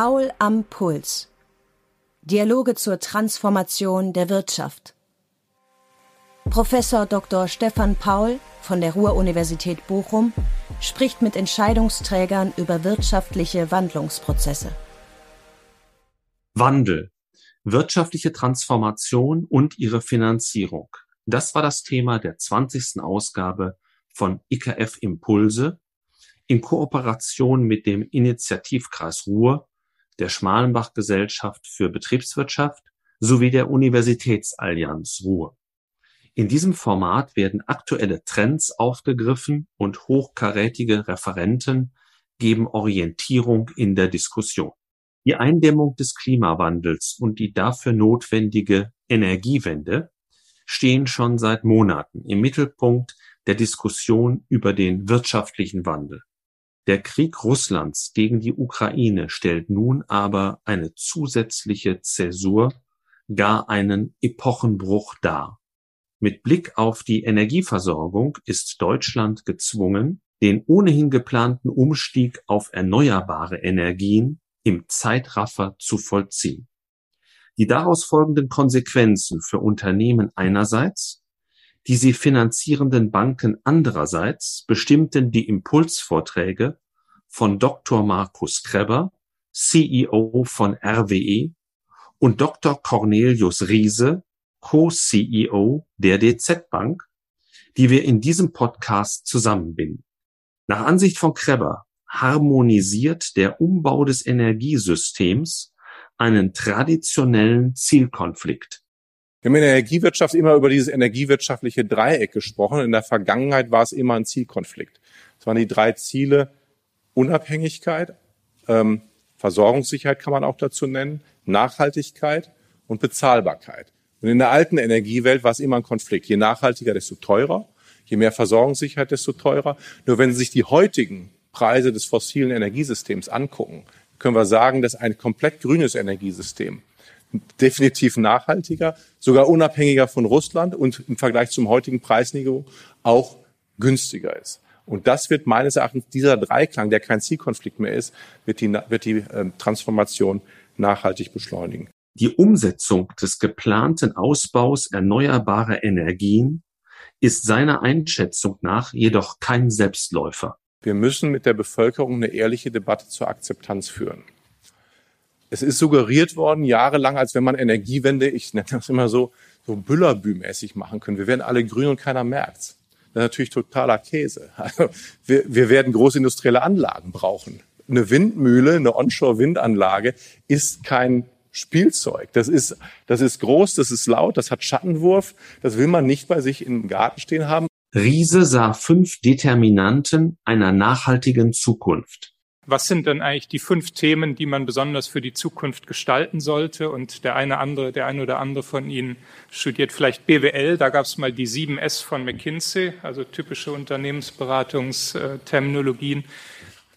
Paul am Puls. Dialoge zur Transformation der Wirtschaft. Professor Dr. Stefan Paul von der Ruhr-Universität Bochum spricht mit Entscheidungsträgern über wirtschaftliche Wandlungsprozesse. Wandel, wirtschaftliche Transformation und ihre Finanzierung. Das war das Thema der 20. Ausgabe von IKF Impulse in Kooperation mit dem Initiativkreis Ruhr der Schmalenbach-Gesellschaft für Betriebswirtschaft sowie der Universitätsallianz Ruhr. In diesem Format werden aktuelle Trends aufgegriffen und hochkarätige Referenten geben Orientierung in der Diskussion. Die Eindämmung des Klimawandels und die dafür notwendige Energiewende stehen schon seit Monaten im Mittelpunkt der Diskussion über den wirtschaftlichen Wandel. Der Krieg Russlands gegen die Ukraine stellt nun aber eine zusätzliche Zäsur, gar einen Epochenbruch dar. Mit Blick auf die Energieversorgung ist Deutschland gezwungen, den ohnehin geplanten Umstieg auf erneuerbare Energien im Zeitraffer zu vollziehen. Die daraus folgenden Konsequenzen für Unternehmen einerseits die sie finanzierenden Banken andererseits bestimmten die Impulsvorträge von Dr. Markus Kreber, CEO von RWE, und Dr. Cornelius Riese, Co-CEO der DZ Bank, die wir in diesem Podcast zusammenbinden. Nach Ansicht von Kreber harmonisiert der Umbau des Energiesystems einen traditionellen Zielkonflikt wir haben in der Energiewirtschaft immer über dieses energiewirtschaftliche Dreieck gesprochen. In der Vergangenheit war es immer ein Zielkonflikt. Es waren die drei Ziele Unabhängigkeit, ähm, Versorgungssicherheit kann man auch dazu nennen, Nachhaltigkeit und Bezahlbarkeit. Und in der alten Energiewelt war es immer ein Konflikt. Je nachhaltiger, desto teurer. Je mehr Versorgungssicherheit, desto teurer. Nur wenn Sie sich die heutigen Preise des fossilen Energiesystems angucken, können wir sagen, dass ein komplett grünes Energiesystem definitiv nachhaltiger, sogar unabhängiger von Russland und im Vergleich zum heutigen Preisniveau auch günstiger ist. Und das wird meines Erachtens dieser Dreiklang, der kein Zielkonflikt mehr ist, wird die, wird die äh, Transformation nachhaltig beschleunigen. Die Umsetzung des geplanten Ausbaus erneuerbarer Energien ist seiner Einschätzung nach jedoch kein Selbstläufer. Wir müssen mit der Bevölkerung eine ehrliche Debatte zur Akzeptanz führen. Es ist suggeriert worden, jahrelang, als wenn man Energiewende, ich nenne das immer so, so Büllerbü-mäßig machen können. Wir werden alle grün und keiner merkt's. Das ist natürlich totaler Käse. Also wir, wir werden großindustrielle Anlagen brauchen. Eine Windmühle, eine Onshore-Windanlage ist kein Spielzeug. Das ist, das ist groß, das ist laut, das hat Schattenwurf. Das will man nicht bei sich im Garten stehen haben. Riese sah fünf Determinanten einer nachhaltigen Zukunft was sind denn eigentlich die fünf Themen, die man besonders für die Zukunft gestalten sollte? Und der eine andere, der eine oder andere von Ihnen studiert vielleicht BWL. Da gab es mal die 7S von McKinsey, also typische Unternehmensberatungsterminologien.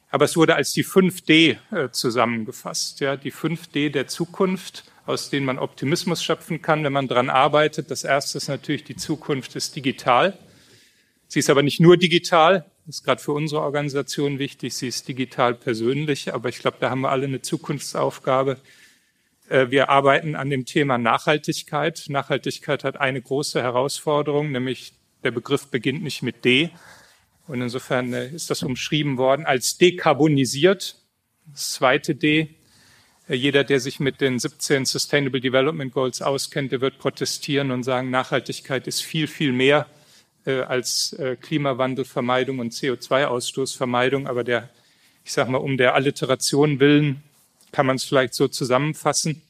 Aber es wurde als die 5D äh, zusammengefasst. Ja, die 5D der Zukunft, aus denen man Optimismus schöpfen kann, wenn man dran arbeitet. Das erste ist natürlich, die Zukunft ist digital. Sie ist aber nicht nur digital, ist gerade für unsere Organisation wichtig. Sie ist digital persönlich, aber ich glaube, da haben wir alle eine Zukunftsaufgabe. Äh, wir arbeiten an dem Thema Nachhaltigkeit. Nachhaltigkeit hat eine große Herausforderung, nämlich der Begriff beginnt nicht mit D. Und insofern äh, ist das umschrieben worden als dekarbonisiert. Das zweite D. Äh, jeder, der sich mit den 17 Sustainable Development Goals auskennt, der wird protestieren und sagen, Nachhaltigkeit ist viel, viel mehr als äh, Klimawandelvermeidung und CO2-Ausstoßvermeidung. Aber der, ich sage mal, um der Alliteration willen kann man es vielleicht so zusammenfassen.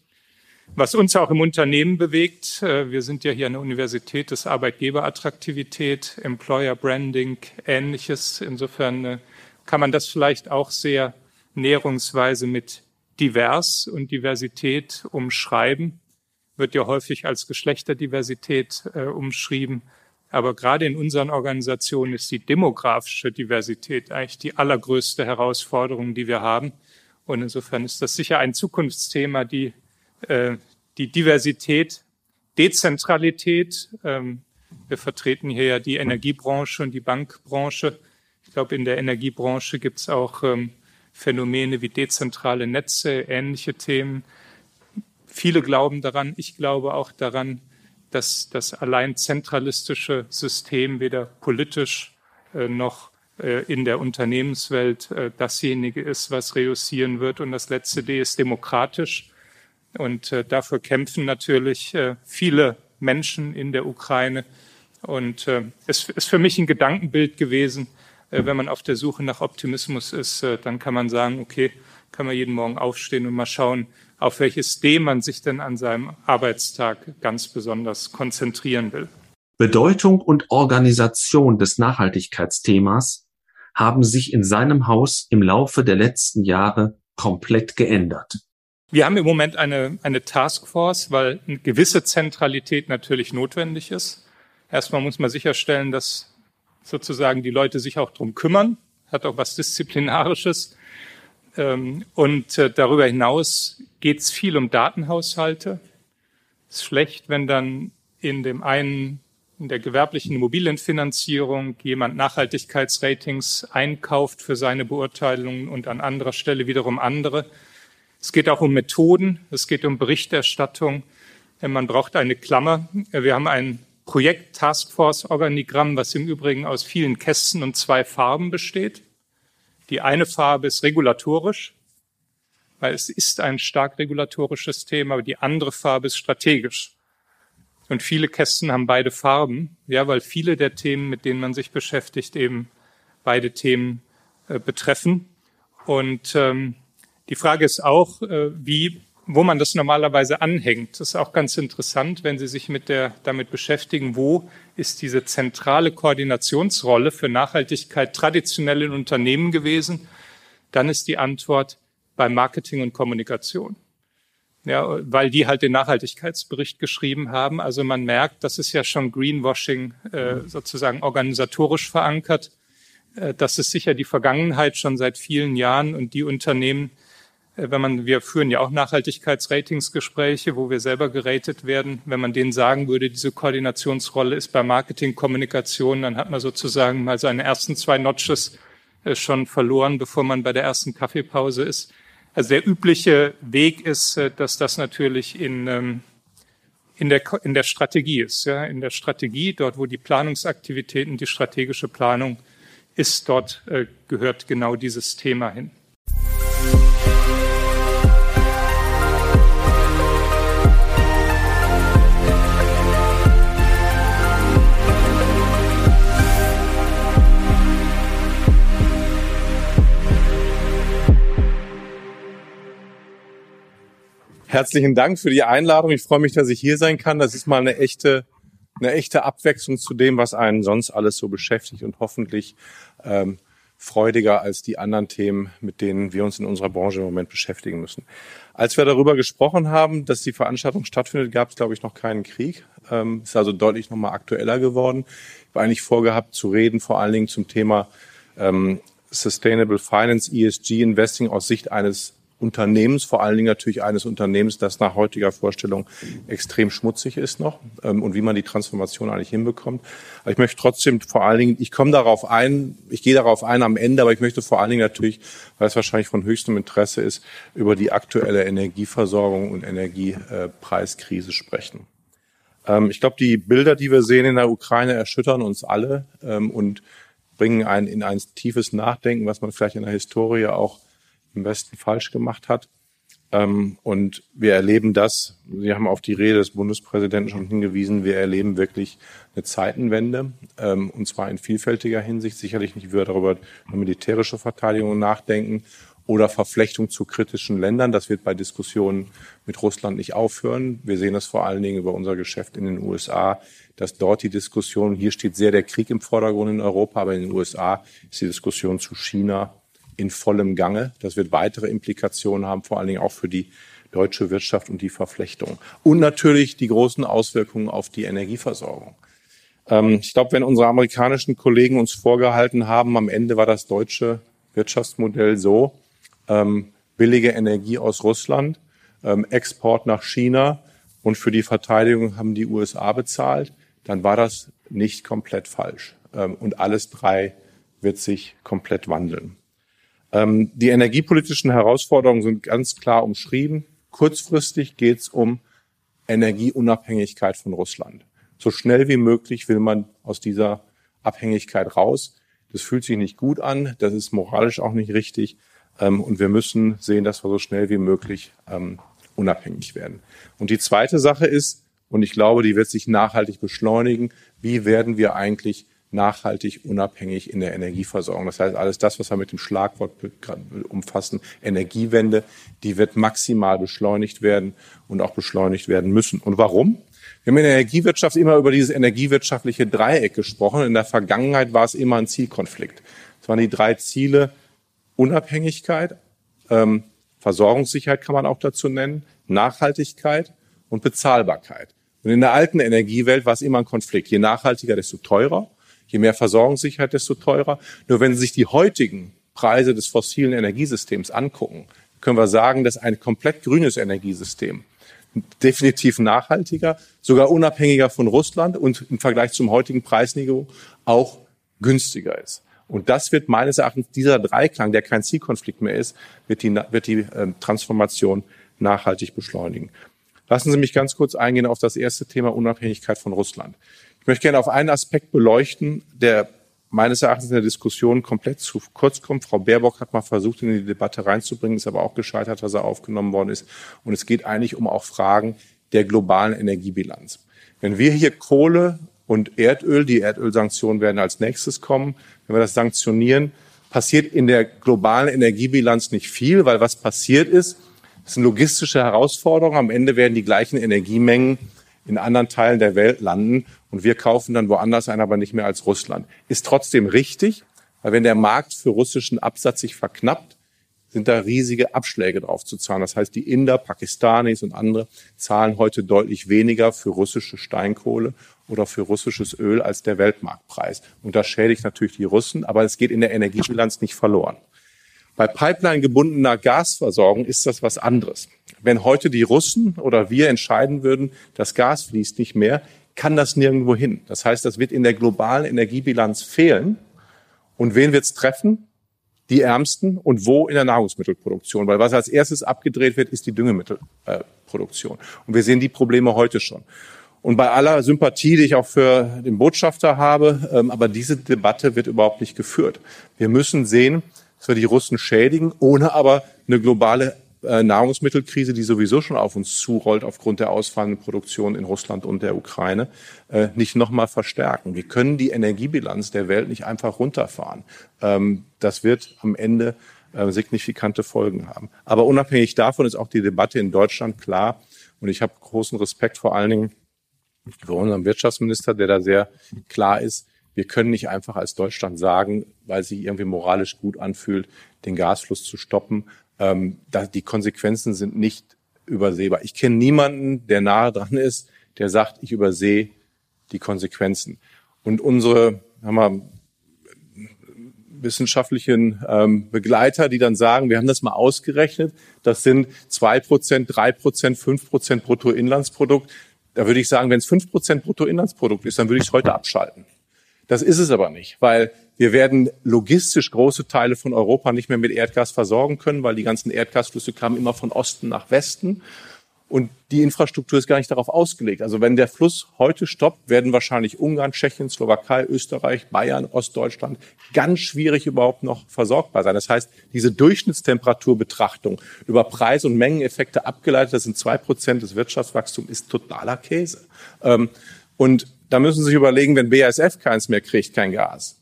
Was uns auch im Unternehmen bewegt, äh, wir sind ja hier der Universität, ist Arbeitgeberattraktivität, Employer Branding, ähnliches. Insofern äh, kann man das vielleicht auch sehr näherungsweise mit divers und Diversität umschreiben. Wird ja häufig als Geschlechterdiversität äh, umschrieben. Aber gerade in unseren Organisationen ist die demografische Diversität eigentlich die allergrößte Herausforderung, die wir haben. Und insofern ist das sicher ein Zukunftsthema, die, äh, die Diversität, Dezentralität. Ähm, wir vertreten hier ja die Energiebranche und die Bankbranche. Ich glaube, in der Energiebranche gibt es auch ähm, Phänomene wie dezentrale Netze, ähnliche Themen. Viele glauben daran, ich glaube auch daran, dass das allein zentralistische System weder politisch äh, noch äh, in der Unternehmenswelt äh, dasjenige ist, was reüssieren wird. Und das letzte D ist demokratisch. Und dafür kämpfen natürlich viele Menschen in der Ukraine. Und es ist für mich ein Gedankenbild gewesen, wenn man auf der Suche nach Optimismus ist, dann kann man sagen, okay, kann man jeden Morgen aufstehen und mal schauen, auf welches D man sich denn an seinem Arbeitstag ganz besonders konzentrieren will. Bedeutung und Organisation des Nachhaltigkeitsthemas haben sich in seinem Haus im Laufe der letzten Jahre komplett geändert. Wir haben im Moment eine, eine Taskforce, weil eine gewisse Zentralität natürlich notwendig ist. Erstmal muss man sicherstellen, dass sozusagen die Leute sich auch drum kümmern, hat auch was Disziplinarisches. Ähm, und äh, darüber hinaus geht es viel um Datenhaushalte. Es ist schlecht, wenn dann in dem einen, in der gewerblichen Immobilienfinanzierung jemand Nachhaltigkeitsratings einkauft für seine Beurteilungen und an anderer Stelle wiederum andere. Es geht auch um Methoden, es geht um Berichterstattung. Man braucht eine Klammer. Wir haben ein Projekt Taskforce Organigramm, was im Übrigen aus vielen Kästen und zwei Farben besteht. Die eine Farbe ist regulatorisch, weil es ist ein stark regulatorisches Thema, aber die andere Farbe ist strategisch. Und viele Kästen haben beide Farben, ja, weil viele der Themen, mit denen man sich beschäftigt, eben beide Themen äh, betreffen. Und ähm, die Frage ist auch, äh, wie wo man das normalerweise anhängt. Das ist auch ganz interessant, wenn Sie sich mit der, damit beschäftigen, wo ist diese zentrale Koordinationsrolle für Nachhaltigkeit traditionell in Unternehmen gewesen, dann ist die Antwort bei Marketing und Kommunikation. Ja, weil die halt den Nachhaltigkeitsbericht geschrieben haben. Also man merkt, das ist ja schon Greenwashing äh, sozusagen organisatorisch verankert. Äh, das ist sicher die Vergangenheit schon seit vielen Jahren und die Unternehmen, wenn man, wir führen ja auch Nachhaltigkeitsratingsgespräche, wo wir selber geratet werden. Wenn man denen sagen würde, diese Koordinationsrolle ist bei Marketing, Kommunikation, dann hat man sozusagen mal seine ersten zwei Notches äh, schon verloren, bevor man bei der ersten Kaffeepause ist. Also der übliche Weg ist, äh, dass das natürlich in, ähm, in der, in der Strategie ist. Ja, in der Strategie, dort wo die Planungsaktivitäten, die strategische Planung ist, dort gehört genau dieses Thema hin. Herzlichen Dank für die Einladung. Ich freue mich, dass ich hier sein kann. Das ist mal eine echte, eine echte Abwechslung zu dem, was einen sonst alles so beschäftigt und hoffentlich ähm, freudiger als die anderen Themen, mit denen wir uns in unserer Branche im Moment beschäftigen müssen. Als wir darüber gesprochen haben, dass die Veranstaltung stattfindet, gab es, glaube ich, noch keinen Krieg. Ähm, ist also deutlich nochmal aktueller geworden. Ich habe eigentlich vorgehabt zu reden, vor allen Dingen zum Thema ähm, Sustainable Finance, ESG Investing aus Sicht eines Unternehmens, vor allen Dingen natürlich eines Unternehmens, das nach heutiger Vorstellung extrem schmutzig ist noch ähm, und wie man die Transformation eigentlich hinbekommt. Aber ich möchte trotzdem vor allen Dingen, ich komme darauf ein, ich gehe darauf ein am Ende, aber ich möchte vor allen Dingen natürlich, weil es wahrscheinlich von höchstem Interesse ist, über die aktuelle Energieversorgung und Energiepreiskrise sprechen. Ähm, ich glaube, die Bilder, die wir sehen in der Ukraine, erschüttern uns alle ähm, und bringen einen in ein tiefes Nachdenken, was man vielleicht in der Historie auch im Westen falsch gemacht hat. Ähm, und wir erleben das, Sie haben auf die Rede des Bundespräsidenten schon hingewiesen, wir erleben wirklich eine Zeitenwende, ähm, und zwar in vielfältiger Hinsicht. Sicherlich nicht wir darüber über militärische Verteidigung nachdenken oder Verflechtung zu kritischen Ländern. Das wird bei Diskussionen mit Russland nicht aufhören. Wir sehen das vor allen Dingen über unser Geschäft in den USA, dass dort die Diskussion, hier steht sehr der Krieg im Vordergrund in Europa, aber in den USA ist die Diskussion zu China in vollem Gange. Das wird weitere Implikationen haben, vor allen Dingen auch für die deutsche Wirtschaft und die Verflechtung. Und natürlich die großen Auswirkungen auf die Energieversorgung. Ähm, ich glaube, wenn unsere amerikanischen Kollegen uns vorgehalten haben, am Ende war das deutsche Wirtschaftsmodell so, ähm, billige Energie aus Russland, ähm, Export nach China und für die Verteidigung haben die USA bezahlt, dann war das nicht komplett falsch. und alles drei wird sich komplett wandeln. Ähm, die energiepolitischen Herausforderungen sind ganz klar umschrieben. Kurzfristig geht es um Energieunabhängigkeit von Russland. So schnell wie möglich will man aus dieser Abhängigkeit raus. Das fühlt sich nicht gut an, das ist moralisch auch nicht richtig. Ähm, und wir müssen sehen, dass wir so schnell wie möglich ähm, unabhängig werden. Und die zweite Sache ist, und ich glaube, die wird sich nachhaltig beschleunigen, wie werden wir eigentlich nachhaltig unabhängig in der Energieversorgung. Das heißt, alles das, was wir mit dem Schlagwort umfassen, Energiewende, die wird maximal beschleunigt werden und auch beschleunigt werden müssen. Und warum? Wir haben in der Energiewirtschaft immer über dieses energiewirtschaftliche Dreieck gesprochen. In der Vergangenheit war es immer ein Zielkonflikt. Es waren die drei Ziele Unabhängigkeit, ähm, Versorgungssicherheit kann man auch dazu nennen, Nachhaltigkeit und Bezahlbarkeit. Und in der alten Energiewelt war es immer ein Konflikt. Je nachhaltiger, desto teurer. Je mehr Versorgungssicherheit, desto teurer. Nur wenn Sie sich die heutigen Preise des fossilen Energiesystems angucken, können wir sagen, dass ein komplett grünes Energiesystem definitiv nachhaltiger, sogar unabhängiger von Russland und im Vergleich zum heutigen Preisniveau auch günstiger ist. Und das wird meines Erachtens dieser Dreiklang, der kein Zielkonflikt mehr ist, wird die, wird die äh, Transformation nachhaltig beschleunigen. Lassen Sie mich ganz kurz eingehen auf das erste Thema Unabhängigkeit von Russland. Ich möchte gerne auf einen Aspekt beleuchten, der meines Erachtens in der Diskussion komplett zu kurz kommt. Frau Baerbock hat mal versucht, in die Debatte reinzubringen, ist aber auch gescheitert, dass er aufgenommen worden ist. Und es geht eigentlich um auch Fragen der globalen Energiebilanz. Wenn wir hier Kohle und Erdöl, die Erdölsanktionen werden als nächstes kommen, wenn wir das sanktionieren, passiert in der globalen Energiebilanz nicht viel, weil was passiert ist, das sind logistische Herausforderungen. Am Ende werden die gleichen Energiemengen in anderen Teilen der Welt landen und wir kaufen dann woanders ein, aber nicht mehr als Russland. Ist trotzdem richtig, weil wenn der Markt für russischen Absatz sich verknappt, sind da riesige Abschläge drauf zu zahlen. Das heißt, die Inder, Pakistanis und andere zahlen heute deutlich weniger für russische Steinkohle oder für russisches Öl als der Weltmarktpreis. Und das schädigt natürlich die Russen, aber es geht in der Energiebilanz nicht verloren. Bei Pipeline gebundener Gasversorgung ist das was anderes. Wenn heute die Russen oder wir entscheiden würden, das Gas fließt nicht mehr, kann das nirgendwo hin. Das heißt, das wird in der globalen Energiebilanz fehlen. Und wen wird es treffen? Die Ärmsten und wo in der Nahrungsmittelproduktion. Weil was als erstes abgedreht wird, ist die Düngemittelproduktion. und wir sehen die Probleme heute schon. Und bei aller Sympathie, die ich auch für den Botschafter habe, ähm, aber diese Debatte wird überhaupt nicht geführt. Wir müssen sehen, dass wir die Russen schädigen, ohne aber eine globale äh, Nahrungsmittelkrise, die sowieso schon auf uns zurollt aufgrund der ausfallenden Produktion in Russland und der Ukraine, äh, nicht nochmal verstärken. Wir können die Energiebilanz der Welt nicht einfach runterfahren. Ähm, das wird am Ende äh, signifikante Folgen haben. Aber unabhängig davon ist auch die Debatte in Deutschland klar. Und ich habe großen Respekt vor allen Dingen für unseren Wirtschaftsminister, der da sehr klar ist, wir können nicht einfach als Deutschland sagen, weil sich irgendwie moralisch gut anfühlt, den Gasfluss zu stoppen. Ähm, da, die Konsequenzen sind nicht übersehbar. Ich kenne niemanden, der nahe dran ist, der sagt, ich übersehe die Konsequenzen. Und unsere haben wir, wissenschaftlichen ähm, Begleiter, die dann sagen, wir haben das mal ausgerechnet, das sind zwei Prozent, drei Prozent, fünf Prozent Bruttoinlandsprodukt. Da würde ich sagen, wenn es fünf Prozent Bruttoinlandsprodukt ist, dann würde ich es heute abschalten. Das ist es aber nicht, weil wir werden logistisch große Teile von Europa nicht mehr mit Erdgas versorgen können, weil die ganzen Erdgasflüsse kamen immer von Osten nach Westen. Und die Infrastruktur ist gar nicht darauf ausgelegt. Also wenn der Fluss heute stoppt, werden wahrscheinlich Ungarn, Tschechien, Slowakei, Österreich, Bayern, Ostdeutschland ganz schwierig überhaupt noch versorgbar sein. Das heißt, diese Durchschnittstemperaturbetrachtung über Preis- und Mengeneffekte abgeleitet, das sind zwei Prozent des Wirtschaftswachstums, ist totaler Käse. Ähm, und da müssen Sie sich überlegen, wenn BASF keins mehr kriegt, kein Gas,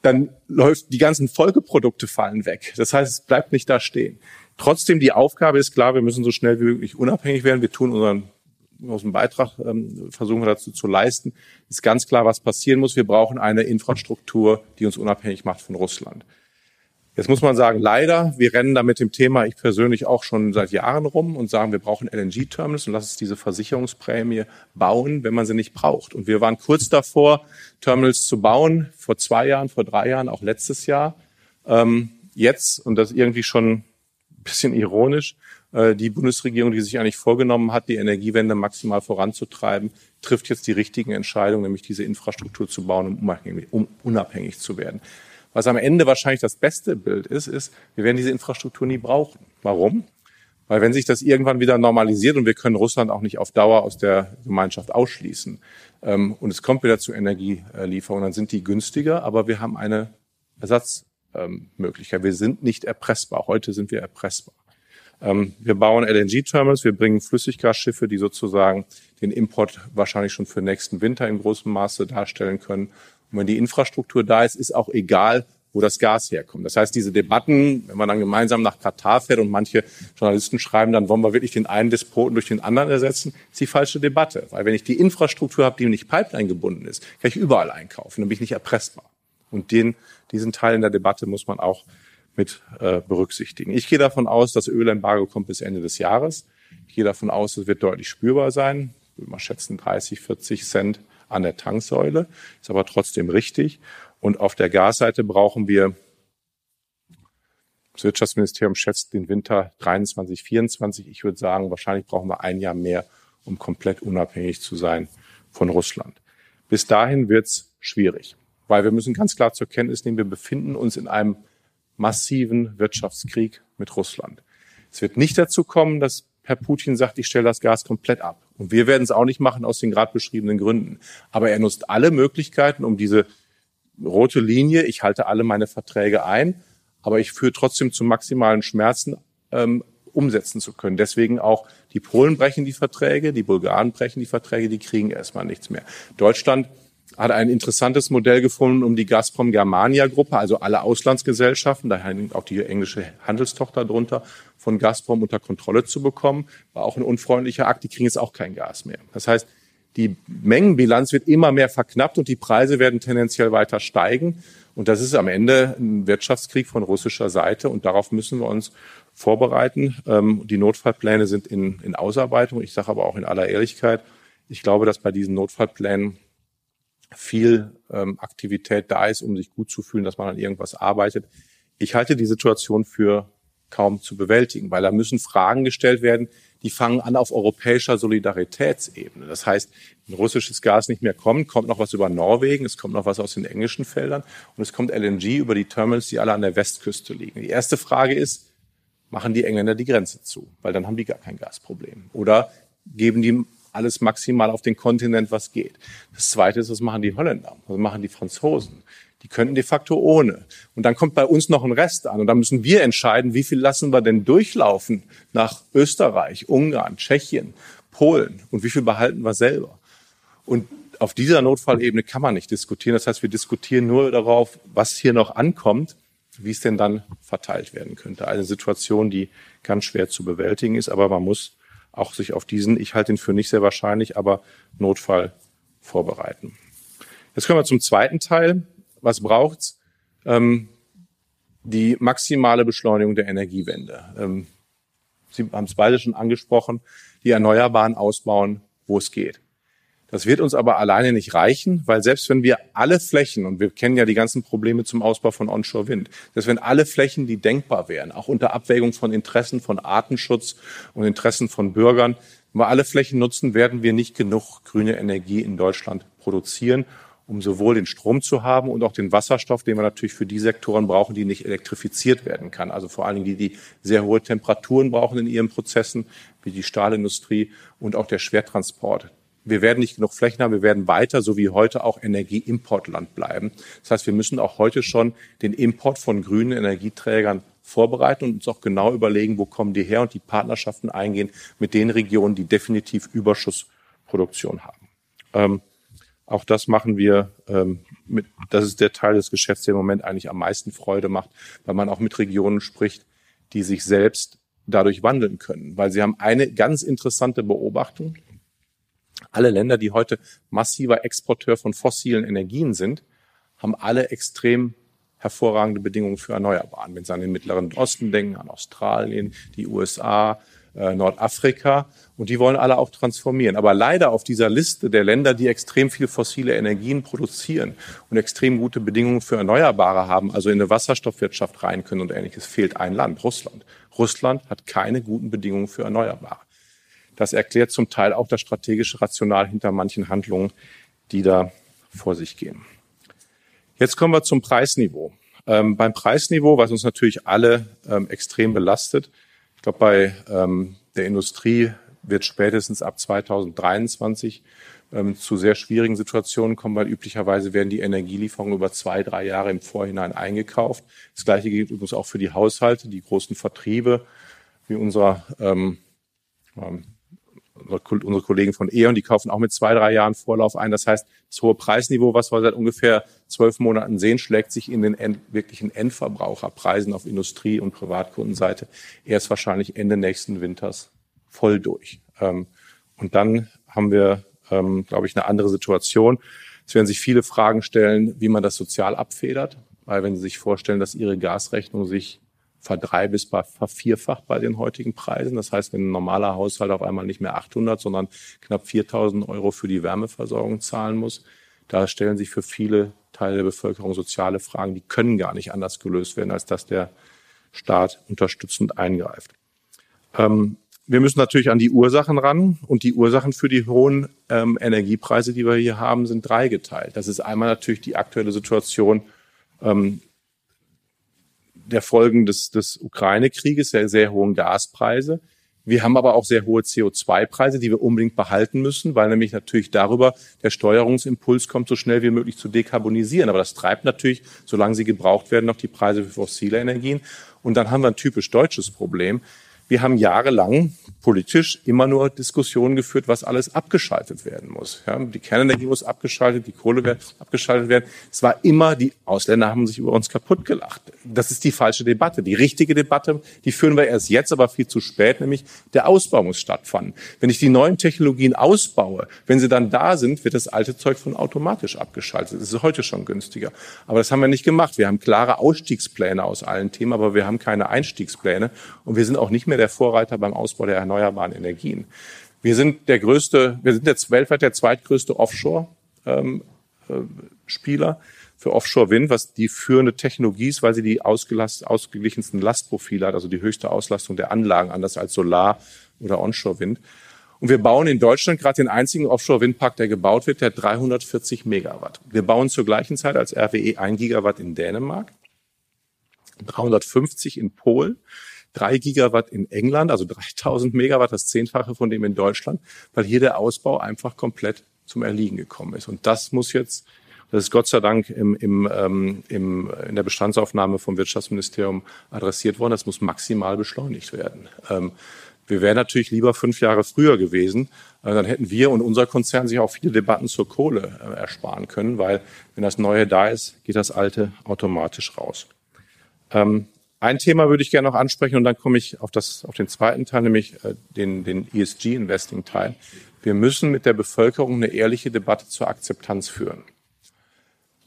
dann läuft die ganzen Folgeprodukte fallen weg. Das heißt, es bleibt nicht da stehen. Trotzdem, die Aufgabe ist klar, wir müssen so schnell wie möglich unabhängig werden. Wir tun unseren dem Beitrag ähm, versuchen wir dazu zu leisten, ist ganz klar, was passieren muss. Wir brauchen eine Infrastruktur, die uns unabhängig macht von Russland. Jetzt muss man sagen, leider, wir rennen da mit dem Thema, ich persönlich auch schon seit Jahren rum und sagen, wir brauchen LNG-Terminals und lass uns diese Versicherungsprämie bauen, wenn man sie nicht braucht. Und wir waren kurz davor, Terminals zu bauen, vor zwei Jahren, vor drei Jahren, auch letztes Jahr. Ähm, jetzt, und das irgendwie schon bisschen ironisch, äh, die Bundesregierung, die sich eigentlich vorgenommen hat, die Energiewende maximal voranzutreiben, trifft jetzt die richtigen Entscheidungen, nämlich diese Infrastruktur zu bauen, um unabhängig zu werden. Was am Ende wahrscheinlich das beste Bild ist, ist, wir werden diese Infrastruktur nie brauchen. Warum? Weil wenn sich das irgendwann wieder normalisiert und wir können Russland auch nicht auf Dauer aus der Gemeinschaft ausschließen ähm, und es kommt wieder zu Energielieferungen, dann sind die günstiger, aber wir haben eine Ersatzmöglichkeit. Ähm, wir sind nicht erpressbar. Heute sind wir erpressbar. Ähm, wir bauen LNG-Terminals, wir bringen Flüssiggasschiffe, die sozusagen den Import wahrscheinlich schon für nächsten Winter in großem Maße darstellen können. Und wenn die Infrastruktur da ist, ist auch egal, wo das Gas herkommt. Das heißt, diese Debatten, wenn man dann gemeinsam nach Katar fährt und manche Journalisten schreiben, dann wollen wir wirklich den einen Despoten durch den anderen ersetzen, ist die falsche Debatte. Weil wenn ich die Infrastruktur habe, die nicht Pipeline gebunden ist, kann ich überall einkaufen, dann bin ich nicht erpressbar. Und den, diesen Teil in der Debatte muss man auch mit äh, berücksichtigen. Ich gehe davon aus, das Ölembargo kommt bis Ende des Jahres. Ich gehe davon aus, es wird deutlich spürbar sein. Ich würde mal schätzen 30, 40 Cent an der Tanksäule. Ist aber trotzdem richtig. Und auf der Gasseite brauchen wir, das Wirtschaftsministerium schätzt den Winter 23, 24. Ich würde sagen, wahrscheinlich brauchen wir ein Jahr mehr, um komplett unabhängig zu sein von Russland. Bis dahin wird's schwierig, weil wir müssen ganz klar zur Kenntnis nehmen, wir befinden uns in einem massiven Wirtschaftskrieg mit Russland. Es wird nicht dazu kommen, dass Herr Putin sagt, ich stelle das Gas komplett ab. Und wir werden es auch nicht machen aus den gerade beschriebenen Gründen. Aber er nutzt alle Möglichkeiten, um diese rote Linie, ich halte alle meine Verträge ein, aber ich führe trotzdem zu maximalen Schmerzen ähm, umsetzen zu können. Deswegen auch die Polen brechen die Verträge, die Bulgaren brechen die Verträge, die kriegen erstmal nichts mehr. Deutschland hat ein interessantes Modell gefunden, um die Gazprom Germania Gruppe, also alle Auslandsgesellschaften, daher hängt auch die englische Handelstochter drunter, von Gazprom unter Kontrolle zu bekommen. War auch ein unfreundlicher Akt, die kriegen jetzt auch kein Gas mehr. Das heißt, die Mengenbilanz wird immer mehr verknappt und die Preise werden tendenziell weiter steigen. Und das ist am Ende ein Wirtschaftskrieg von russischer Seite und darauf müssen wir uns vorbereiten. Ähm, die Notfallpläne sind in, in Ausarbeitung. Ich sage aber auch in aller Ehrlichkeit, ich glaube, dass bei diesen Notfallplänen viel ähm, Aktivität da ist, um sich gut zu fühlen, dass man an irgendwas arbeitet. Ich halte die Situation für kaum zu bewältigen, weil da müssen Fragen gestellt werden, die fangen an auf europäischer Solidaritätsebene. Das heißt, wenn russisches Gas nicht mehr kommt, kommt noch was über Norwegen, es kommt noch was aus den englischen Feldern und es kommt LNG über die Terminals, die alle an der Westküste liegen. Die erste Frage ist, machen die Engländer die Grenze zu? Weil dann haben die gar kein Gasproblem. Oder geben die alles maximal auf den Kontinent, was geht. Das Zweite ist, was machen die Holländer? Was machen die Franzosen? Die könnten de facto ohne. Und dann kommt bei uns noch ein Rest an. Und dann müssen wir entscheiden, wie viel lassen wir denn durchlaufen nach Österreich, Ungarn, Tschechien, Polen und wie viel behalten wir selber. Und auf dieser Notfallebene kann man nicht diskutieren. Das heißt, wir diskutieren nur darauf, was hier noch ankommt, wie es denn dann verteilt werden könnte. Eine Situation, die ganz schwer zu bewältigen ist, aber man muss auch sich auf diesen, ich halte ihn für nicht sehr wahrscheinlich, aber Notfall vorbereiten. Jetzt kommen wir zum zweiten Teil was braucht's? Ähm, die maximale Beschleunigung der Energiewende. Ähm, Sie haben es beide schon angesprochen, die Erneuerbaren ausbauen, wo es geht. Das wird uns aber alleine nicht reichen, weil selbst wenn wir alle Flächen, und wir kennen ja die ganzen Probleme zum Ausbau von Onshore-Wind, selbst wenn alle Flächen, die denkbar wären, auch unter Abwägung von Interessen von Artenschutz und Interessen von Bürgern, wenn wir alle Flächen nutzen, werden wir nicht genug grüne Energie in Deutschland produzieren um sowohl den Strom zu haben und auch den Wasserstoff, den wir natürlich für die Sektoren brauchen, die nicht elektrifiziert werden kann. Also vor allen Dingen die, die sehr hohe Temperaturen brauchen in ihren Prozessen, wie die Stahlindustrie und auch der Schwertransport. Wir werden nicht genug Flächen haben, wir werden weiter, so wie heute, auch Energieimportland bleiben. Das heißt, wir müssen auch heute schon den Import von grünen Energieträgern vorbereiten und uns auch genau überlegen, wo kommen die her und die Partnerschaften eingehen mit den Regionen, die definitiv Überschussproduktion haben. Ähm, auch das machen wir ähm, mit, das ist der Teil des Geschäfts, der im Moment eigentlich am meisten Freude macht, weil man auch mit Regionen spricht, die sich selbst dadurch wandeln können. Weil sie haben eine ganz interessante Beobachtung. Alle Länder, die heute massiver Exporteur von fossilen Energien sind, haben alle extrem hervorragende Bedingungen für Erneuerbaren. Wenn Sie an den Mittleren Osten denken, an Australien, die USA, äh, Nordafrika und die wollen alle auch transformieren. Aber leider auf dieser Liste der Länder, die extrem viel fossile Energien produzieren und extrem gute Bedingungen für Erneuerbare haben, also in eine Wasserstoffwirtschaft rein können und ähnliches, fehlt ein Land, Russland. Russland hat keine guten Bedingungen für Erneuerbare. Das erklärt zum Teil auch das strategische Rational hinter manchen Handlungen, die da vor sich gehen. Jetzt kommen wir zum Preisniveau. Ähm, beim Preisniveau, was uns natürlich alle ähm, extrem belastet, ich glaube, bei ähm, der Industrie wird spätestens ab 2023 ähm, zu sehr schwierigen Situationen kommen, weil üblicherweise werden die Energielieferungen über zwei, drei Jahre im Vorhinein eingekauft. Das Gleiche gilt übrigens auch für die Haushalte, die großen Vertriebe, wie unser ähm, ähm unsere Kollegen von E.ON, die kaufen auch mit zwei, drei Jahren Vorlauf ein. Das heißt, das hohe Preisniveau, was wir seit ungefähr zwölf Monaten sehen, schlägt sich in den end, wirklichen Endverbraucherpreisen auf Industrie- und Privatkundenseite erst wahrscheinlich Ende nächsten Winters voll durch. Ähm, und dann haben wir, ähm, glaube ich, eine andere Situation. Es werden sich viele Fragen stellen, wie man das sozial abfedert. Weil wenn Sie sich vorstellen, dass Ihre Gasrechnung sich verdrei- vervierfacht bei den heutigen Preisen. Das heißt, wenn ein normaler Haushalt auf einmal nicht mehr 800, sondern knapp 4000 Euro für die Wärmeversorgung zahlen muss, da stellen sich für viele Teile der Bevölkerung soziale Fragen, die können gar nicht anders gelöst werden, als dass der Staat unterstützend eingreift. Ähm, wir müssen natürlich an die Ursachen ran und die Ursachen für die hohen ähm, Energiepreise, die wir hier haben, sind dreigeteilt. Das ist einmal natürlich die aktuelle Situation ähm, der Folgen des, des Ukraine-Krieges, der sehr hohen Gaspreise. Wir haben aber auch sehr hohe CO2-Preise, die wir unbedingt behalten müssen, weil nämlich natürlich darüber der Steuerungsimpuls kommt, so schnell wie möglich zu dekarbonisieren. Aber das treibt natürlich, solange sie gebraucht werden, noch die Preise für fossile Energien. Und dann haben wir ein typisch deutsches Problem. Wir haben jahrelang politisch immer nur Diskussionen geführt, was alles abgeschaltet werden muss. Ja, die Kernenergie muss abgeschaltet, die Kohle wird abgeschaltet werden. Es war immer, die Ausländer haben sich über uns kaputt gelacht. Das ist die falsche Debatte. Die richtige Debatte, die führen wir erst jetzt, aber viel zu spät, nämlich der Ausbau muss stattfinden. Wenn ich die neuen Technologien ausbaue, wenn sie dann da sind, wird das alte Zeug von automatisch abgeschaltet. Das ist heute schon günstiger. Aber das haben wir nicht gemacht. Wir haben klare Ausstiegspläne aus allen Themen, aber wir haben keine Einstiegspläne und wir sind auch nicht mehr der Vorreiter beim Ausbau der erneuerbaren Energien. Wir sind der größte, wir sind jetzt weltweit der zweitgrößte Offshore-Spieler ähm, äh, für Offshore-Wind, was die führende Technologie ist, weil sie die ausgeglichensten Lastprofile hat, also die höchste Auslastung der Anlagen, anders als Solar- oder Onshore-Wind. Und wir bauen in Deutschland gerade den einzigen Offshore-Windpark, der gebaut wird, der 340 Megawatt. Wir bauen zur gleichen Zeit als RWE ein Gigawatt in Dänemark, 350 in Polen, drei Gigawatt in England, also 3000 Megawatt, das Zehnfache von dem in Deutschland, weil hier der Ausbau einfach komplett zum Erliegen gekommen ist. Und das muss jetzt, das ist Gott sei Dank im, im, ähm, im, in der Bestandsaufnahme vom Wirtschaftsministerium adressiert worden, das muss maximal beschleunigt werden. Ähm, wir wären natürlich lieber fünf Jahre früher gewesen. Dann hätten wir und unser Konzern sich auch viele Debatten zur Kohle äh, ersparen können, weil wenn das Neue da ist, geht das Alte automatisch raus. Ähm, ein Thema würde ich gerne noch ansprechen und dann komme ich auf, das, auf den zweiten Teil, nämlich äh, den, den ESG-Investing-Teil. Wir müssen mit der Bevölkerung eine ehrliche Debatte zur Akzeptanz führen.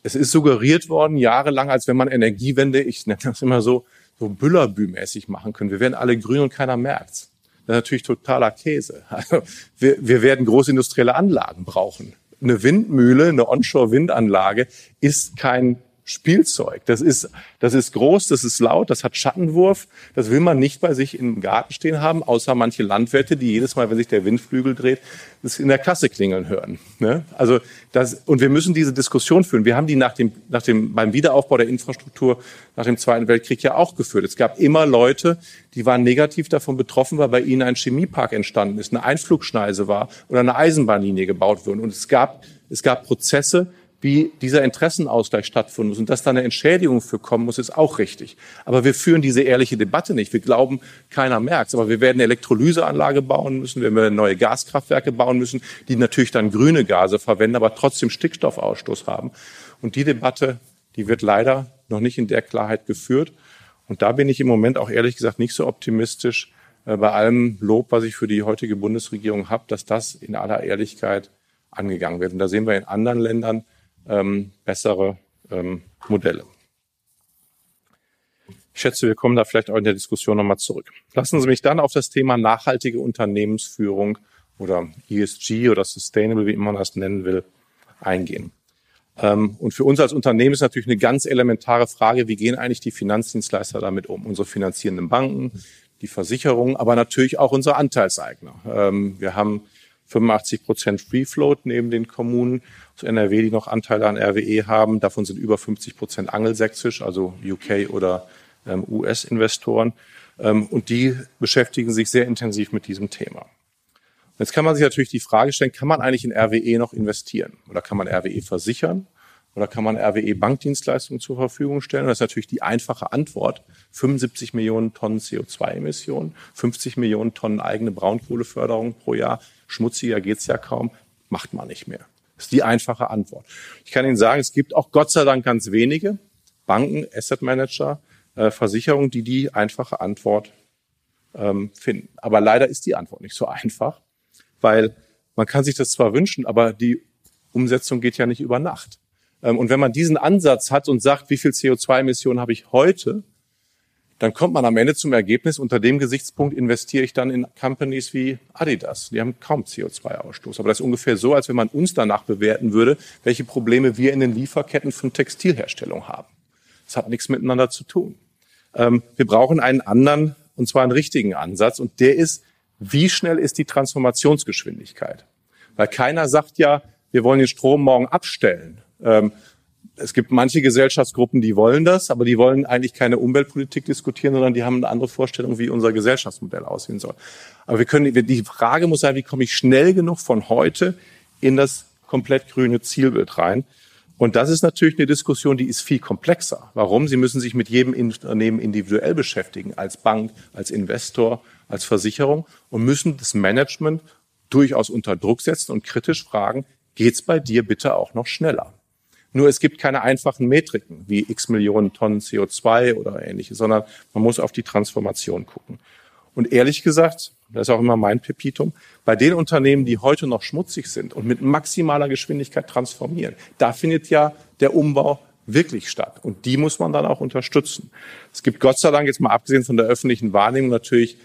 Es ist suggeriert worden, jahrelang, als wenn man Energiewende, ich nenne das immer so, so Büllerbü-mäßig machen können. Wir werden alle grün und keiner merkt's. Das ist natürlich totaler Käse. Also wir, wir werden großindustrielle Anlagen brauchen. Eine Windmühle, eine Onshore-Windanlage ist kein Spielzeug. Das ist, das ist groß, das ist laut, das hat Schattenwurf. Das will man nicht bei sich im Garten stehen haben, außer manche Landwirte, die jedes Mal, wenn sich der Windflügel dreht, das in der Kasse klingeln hören. Ne? Also das, und wir müssen diese Diskussion führen. Wir haben die nach dem, nach dem, beim Wiederaufbau der Infrastruktur nach dem Zweiten Weltkrieg ja auch geführt. Es gab immer Leute, die waren negativ davon betroffen, weil bei ihnen ein Chemiepark entstanden ist, eine Einflugschneise war oder eine Eisenbahnlinie gebaut wurde. Und es gab, es gab Prozesse, wie dieser Interessenausgleich stattfinden muss und dass da eine Entschädigung für kommen muss, ist auch richtig. Aber wir führen diese ehrliche Debatte nicht. Wir glauben, keiner merkt Aber wir werden eine Elektrolyseanlage bauen müssen, wir werden neue Gaskraftwerke bauen müssen, die natürlich dann grüne Gase verwenden, aber trotzdem Stickstoffausstoß haben. Und die Debatte, die wird leider noch nicht in der Klarheit geführt. Und da bin ich im Moment auch ehrlich gesagt nicht so optimistisch äh, bei allem Lob, was ich für die heutige Bundesregierung habe, dass das in aller Ehrlichkeit angegangen wird. Und da sehen wir in anderen Ländern, ähm, bessere ähm, Modelle. Ich schätze, wir kommen da vielleicht auch in der Diskussion nochmal zurück. Lassen Sie mich dann auf das Thema nachhaltige Unternehmensführung oder ESG oder Sustainable, wie immer man das nennen will, eingehen. Ähm, und für uns als Unternehmen ist natürlich eine ganz elementare Frage, wie gehen eigentlich die Finanzdienstleister damit um? Unsere finanzierenden Banken, die Versicherungen, aber natürlich auch unsere Anteilseigner. Ähm, wir haben 85 Prozent Free Float neben den Kommunen zu NRW, die noch Anteile an RWE haben. Davon sind über 50 Prozent angelsächsisch, also UK oder ähm, US-Investoren. Ähm, und die beschäftigen sich sehr intensiv mit diesem Thema. Jetzt kann man sich natürlich die Frage stellen, kann man eigentlich in RWE noch investieren? Oder kann man RWE versichern? Oder kann man RWE Bankdienstleistungen zur Verfügung stellen? das ist natürlich die einfache Antwort. 75 Millionen Tonnen CO2-Emissionen, 50 Millionen Tonnen eigene Braunkohleförderung pro Jahr. Schmutziger geht's ja kaum. Macht man nicht mehr. Das ist die einfache Antwort. Ich kann Ihnen sagen, es gibt auch Gott sei Dank ganz wenige Banken, Asset Manager, äh, Versicherungen, die die einfache Antwort ähm, finden. Aber leider ist die Antwort nicht so einfach, weil man kann sich das zwar wünschen, aber die Umsetzung geht ja nicht über Nacht. Ähm, und wenn man diesen Ansatz hat und sagt, wie viel CO2-Emissionen habe ich heute, dann kommt man am Ende zum Ergebnis, unter dem Gesichtspunkt investiere ich dann in Companies wie Adidas. Die haben kaum CO2-Ausstoß. Aber das ist ungefähr so, als wenn man uns danach bewerten würde, welche Probleme wir in den Lieferketten von Textilherstellung haben. Das hat nichts miteinander zu tun. Ähm, wir brauchen einen anderen, und zwar einen richtigen Ansatz. Und der ist, wie schnell ist die Transformationsgeschwindigkeit? Weil keiner sagt ja, wir wollen den Strom morgen abstellen. Ähm, es gibt manche Gesellschaftsgruppen, die wollen das, aber die wollen eigentlich keine Umweltpolitik diskutieren, sondern die haben eine andere Vorstellung, wie unser Gesellschaftsmodell aussehen soll. Aber wir können, die Frage muss sein, wie komme ich schnell genug von heute in das komplett grüne Zielbild rein? Und das ist natürlich eine Diskussion, die ist viel komplexer. Warum? Sie müssen sich mit jedem Unternehmen individuell beschäftigen, als Bank, als Investor, als Versicherung und müssen das Management durchaus unter Druck setzen und kritisch fragen, geht's bei dir bitte auch noch schneller? Nur es gibt keine einfachen Metriken wie x Millionen Tonnen CO2 oder ähnliches, sondern man muss auf die Transformation gucken. Und ehrlich gesagt, das ist auch immer mein Pepitum, bei den Unternehmen, die heute noch schmutzig sind und mit maximaler Geschwindigkeit transformieren, da findet ja der Umbau wirklich statt. Und die muss man dann auch unterstützen. Es gibt Gott sei Dank jetzt mal abgesehen von der öffentlichen Wahrnehmung natürlich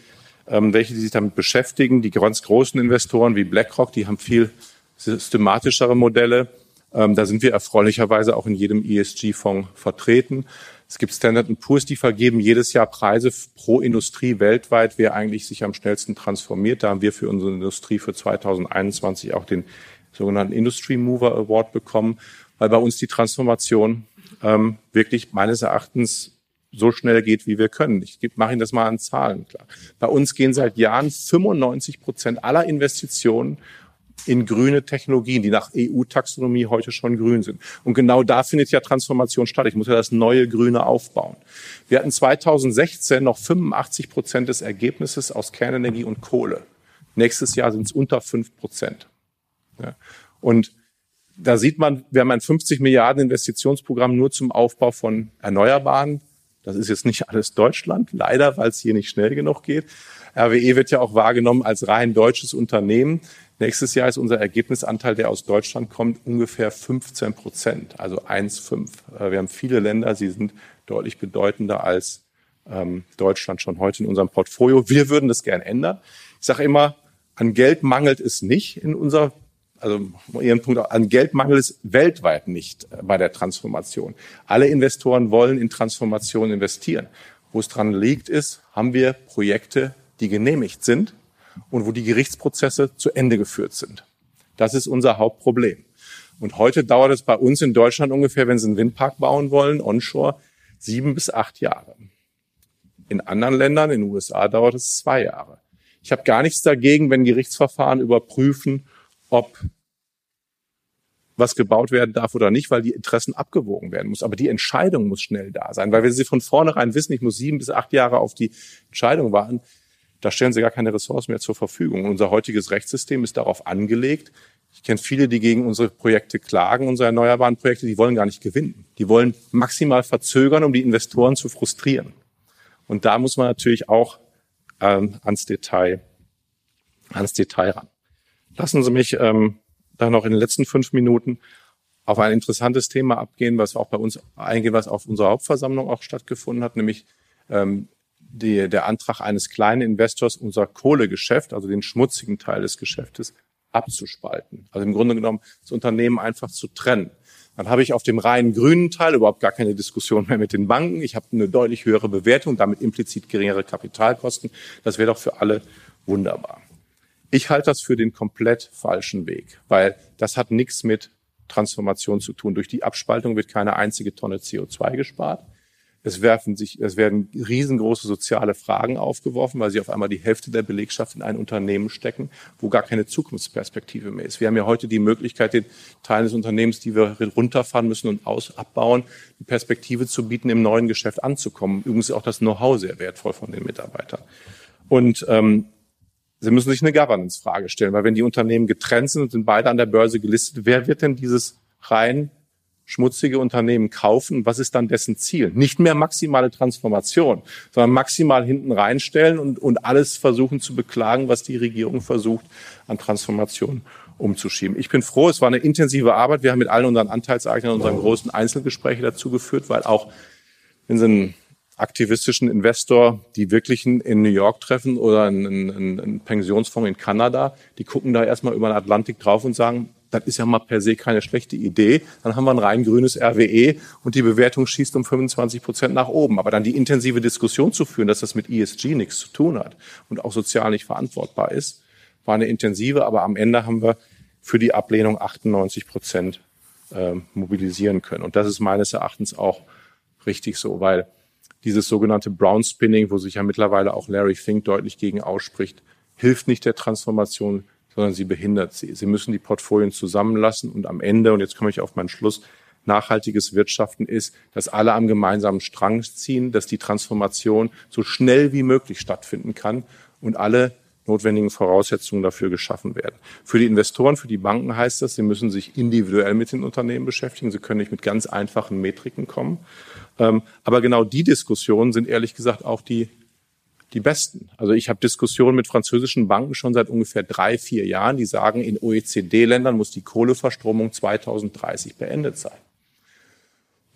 ähm, welche, die sich damit beschäftigen. Die ganz großen Investoren wie BlackRock, die haben viel systematischere Modelle. Ähm, da sind wir erfreulicherweise auch in jedem ESG-Fonds vertreten. Es gibt Standard Poor's, die vergeben jedes Jahr Preise pro Industrie weltweit, wer eigentlich sich am schnellsten transformiert. Da haben wir für unsere Industrie für 2021 auch den sogenannten Industry Mover Award bekommen, weil bei uns die Transformation ähm, wirklich meines Erachtens so schnell geht, wie wir können. Ich mache Ihnen das mal an Zahlen klar. Bei uns gehen seit Jahren 95 Prozent aller Investitionen in grüne Technologien, die nach EU-Taxonomie heute schon grün sind. Und genau da findet ja Transformation statt. Ich muss ja das neue Grüne aufbauen. Wir hatten 2016 noch 85 Prozent des Ergebnisses aus Kernenergie und Kohle. Nächstes Jahr sind es unter fünf Prozent. Ja. Und da sieht man, wir haben ein 50 Milliarden Investitionsprogramm nur zum Aufbau von Erneuerbaren. Das ist jetzt nicht alles Deutschland, leider, weil es hier nicht schnell genug geht. RWE wird ja auch wahrgenommen als rein deutsches Unternehmen. Nächstes Jahr ist unser Ergebnisanteil, der aus Deutschland kommt, ungefähr 15 Prozent, also 1,5. Äh, wir haben viele Länder, sie sind deutlich bedeutender als ähm, Deutschland schon heute in unserem Portfolio. Wir würden das gern ändern. Ich sage immer, an Geld mangelt es nicht in unserer, also Ihren Punkt, an Geld mangelt es weltweit nicht bei der Transformation. Alle Investoren wollen in Transformation investieren. Wo es dran liegt, ist, haben wir Projekte, die genehmigt sind und wo die Gerichtsprozesse zu Ende geführt sind. Das ist unser Hauptproblem. Und heute dauert es bei uns in Deutschland ungefähr, wenn Sie einen Windpark bauen wollen, onshore, sieben bis acht Jahre. In anderen Ländern, in den USA, dauert es zwei Jahre. Ich habe gar nichts dagegen, wenn Gerichtsverfahren überprüfen, ob was gebaut werden darf oder nicht, weil die Interessen abgewogen werden muss. Aber die Entscheidung muss schnell da sein, weil wenn Sie von vornherein wissen, ich muss sieben bis acht Jahre auf die Entscheidung warten, da stellen sie gar keine Ressourcen mehr zur Verfügung. Unser heutiges Rechtssystem ist darauf angelegt. Ich kenne viele, die gegen unsere Projekte klagen, unsere erneuerbaren Projekte, die wollen gar nicht gewinnen. Die wollen maximal verzögern, um die Investoren zu frustrieren. Und da muss man natürlich auch ähm, ans Detail, ans Detail ran. Lassen Sie mich ähm, da noch in den letzten fünf Minuten auf ein interessantes Thema abgehen, was auch bei uns eingehen, was auf unserer Hauptversammlung auch stattgefunden hat, nämlich ähm, die, der Antrag eines kleinen Investors, unser Kohlegeschäft, also den schmutzigen Teil des Geschäftes, abzuspalten. Also im Grunde genommen das Unternehmen einfach zu trennen. Dann habe ich auf dem reinen grünen Teil überhaupt gar keine Diskussion mehr mit den Banken. Ich habe eine deutlich höhere Bewertung, damit implizit geringere Kapitalkosten. Das wäre doch für alle wunderbar. Ich halte das für den komplett falschen Weg, weil das hat nichts mit Transformation zu tun. Durch die Abspaltung wird keine einzige Tonne CO2 gespart. Es werfen sich, es werden riesengroße soziale Fragen aufgeworfen, weil sie auf einmal die Hälfte der Belegschaft in ein Unternehmen stecken, wo gar keine Zukunftsperspektive mehr ist. Wir haben ja heute die Möglichkeit, den Teilen des Unternehmens, die wir runterfahren müssen und aus, abbauen, eine Perspektive zu bieten, im neuen Geschäft anzukommen. Übrigens ist auch das Know-how sehr wertvoll von den Mitarbeitern. Und ähm, Sie müssen sich eine Governance-Frage stellen, weil wenn die Unternehmen getrennt sind und sind beide an der Börse gelistet, wer wird denn dieses rein schmutzige Unternehmen kaufen. Was ist dann dessen Ziel? Nicht mehr maximale Transformation, sondern maximal hinten reinstellen und, und alles versuchen zu beklagen, was die Regierung versucht an Transformation umzuschieben. Ich bin froh, es war eine intensive Arbeit. Wir haben mit allen unseren Anteilseignern unseren großen Einzelgespräche dazu geführt, weil auch wenn Sie einen aktivistischen Investor die wirklichen in New York treffen oder einen, einen, einen Pensionsfonds in Kanada, die gucken da erstmal über den Atlantik drauf und sagen, das ist ja mal per se keine schlechte Idee. Dann haben wir ein rein grünes RWE und die Bewertung schießt um 25 Prozent nach oben. Aber dann die intensive Diskussion zu führen, dass das mit ESG nichts zu tun hat und auch sozial nicht verantwortbar ist, war eine intensive. Aber am Ende haben wir für die Ablehnung 98 Prozent äh, mobilisieren können. Und das ist meines Erachtens auch richtig so, weil dieses sogenannte Brown Spinning, wo sich ja mittlerweile auch Larry Fink deutlich gegen ausspricht, hilft nicht der Transformation, sondern sie behindert sie. Sie müssen die Portfolien zusammenlassen und am Ende, und jetzt komme ich auf meinen Schluss, nachhaltiges Wirtschaften ist, dass alle am gemeinsamen Strang ziehen, dass die Transformation so schnell wie möglich stattfinden kann und alle notwendigen Voraussetzungen dafür geschaffen werden. Für die Investoren, für die Banken heißt das, sie müssen sich individuell mit den Unternehmen beschäftigen. Sie können nicht mit ganz einfachen Metriken kommen. Ähm, aber genau die Diskussionen sind ehrlich gesagt auch die die besten. Also ich habe Diskussionen mit französischen Banken schon seit ungefähr drei, vier Jahren, die sagen, in OECD-Ländern muss die Kohleverstromung 2030 beendet sein.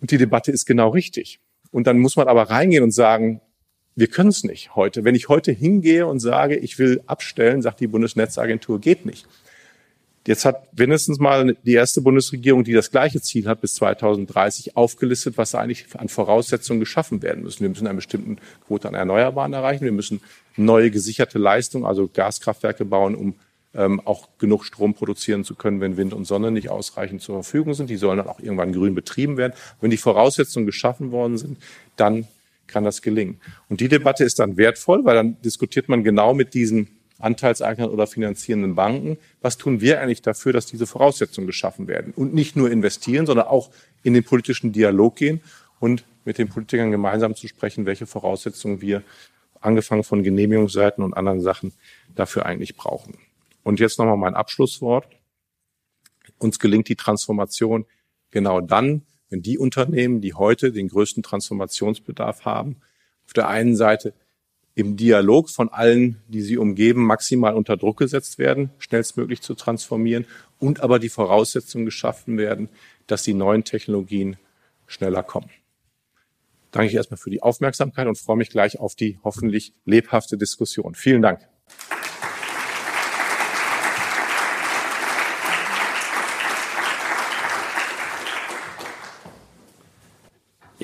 Und die Debatte ist genau richtig. Und dann muss man aber reingehen und sagen, wir können es nicht heute. Wenn ich heute hingehe und sage, ich will abstellen, sagt die Bundesnetzagentur, geht nicht. Jetzt hat mindestens mal die erste Bundesregierung, die das gleiche Ziel hat, bis 2030 aufgelistet, was eigentlich an Voraussetzungen geschaffen werden müssen. Wir müssen eine bestimmte Quote an Erneuerbaren erreichen. Wir müssen neue gesicherte Leistungen, also Gaskraftwerke bauen, um ähm, auch genug Strom produzieren zu können, wenn Wind und Sonne nicht ausreichend zur Verfügung sind. Die sollen dann auch irgendwann grün betrieben werden. Wenn die Voraussetzungen geschaffen worden sind, dann kann das gelingen. Und die Debatte ist dann wertvoll, weil dann diskutiert man genau mit diesen Anteilseignern oder finanzierenden Banken. Was tun wir eigentlich dafür, dass diese Voraussetzungen geschaffen werden? Und nicht nur investieren, sondern auch in den politischen Dialog gehen und mit den Politikern gemeinsam zu sprechen, welche Voraussetzungen wir, angefangen von Genehmigungsseiten und anderen Sachen, dafür eigentlich brauchen. Und jetzt nochmal mein Abschlusswort. Uns gelingt die Transformation genau dann, wenn die Unternehmen, die heute den größten Transformationsbedarf haben, auf der einen Seite im Dialog von allen, die sie umgeben, maximal unter Druck gesetzt werden, schnellstmöglich zu transformieren und aber die Voraussetzungen geschaffen werden, dass die neuen Technologien schneller kommen. Danke ich erstmal für die Aufmerksamkeit und freue mich gleich auf die hoffentlich lebhafte Diskussion. Vielen Dank.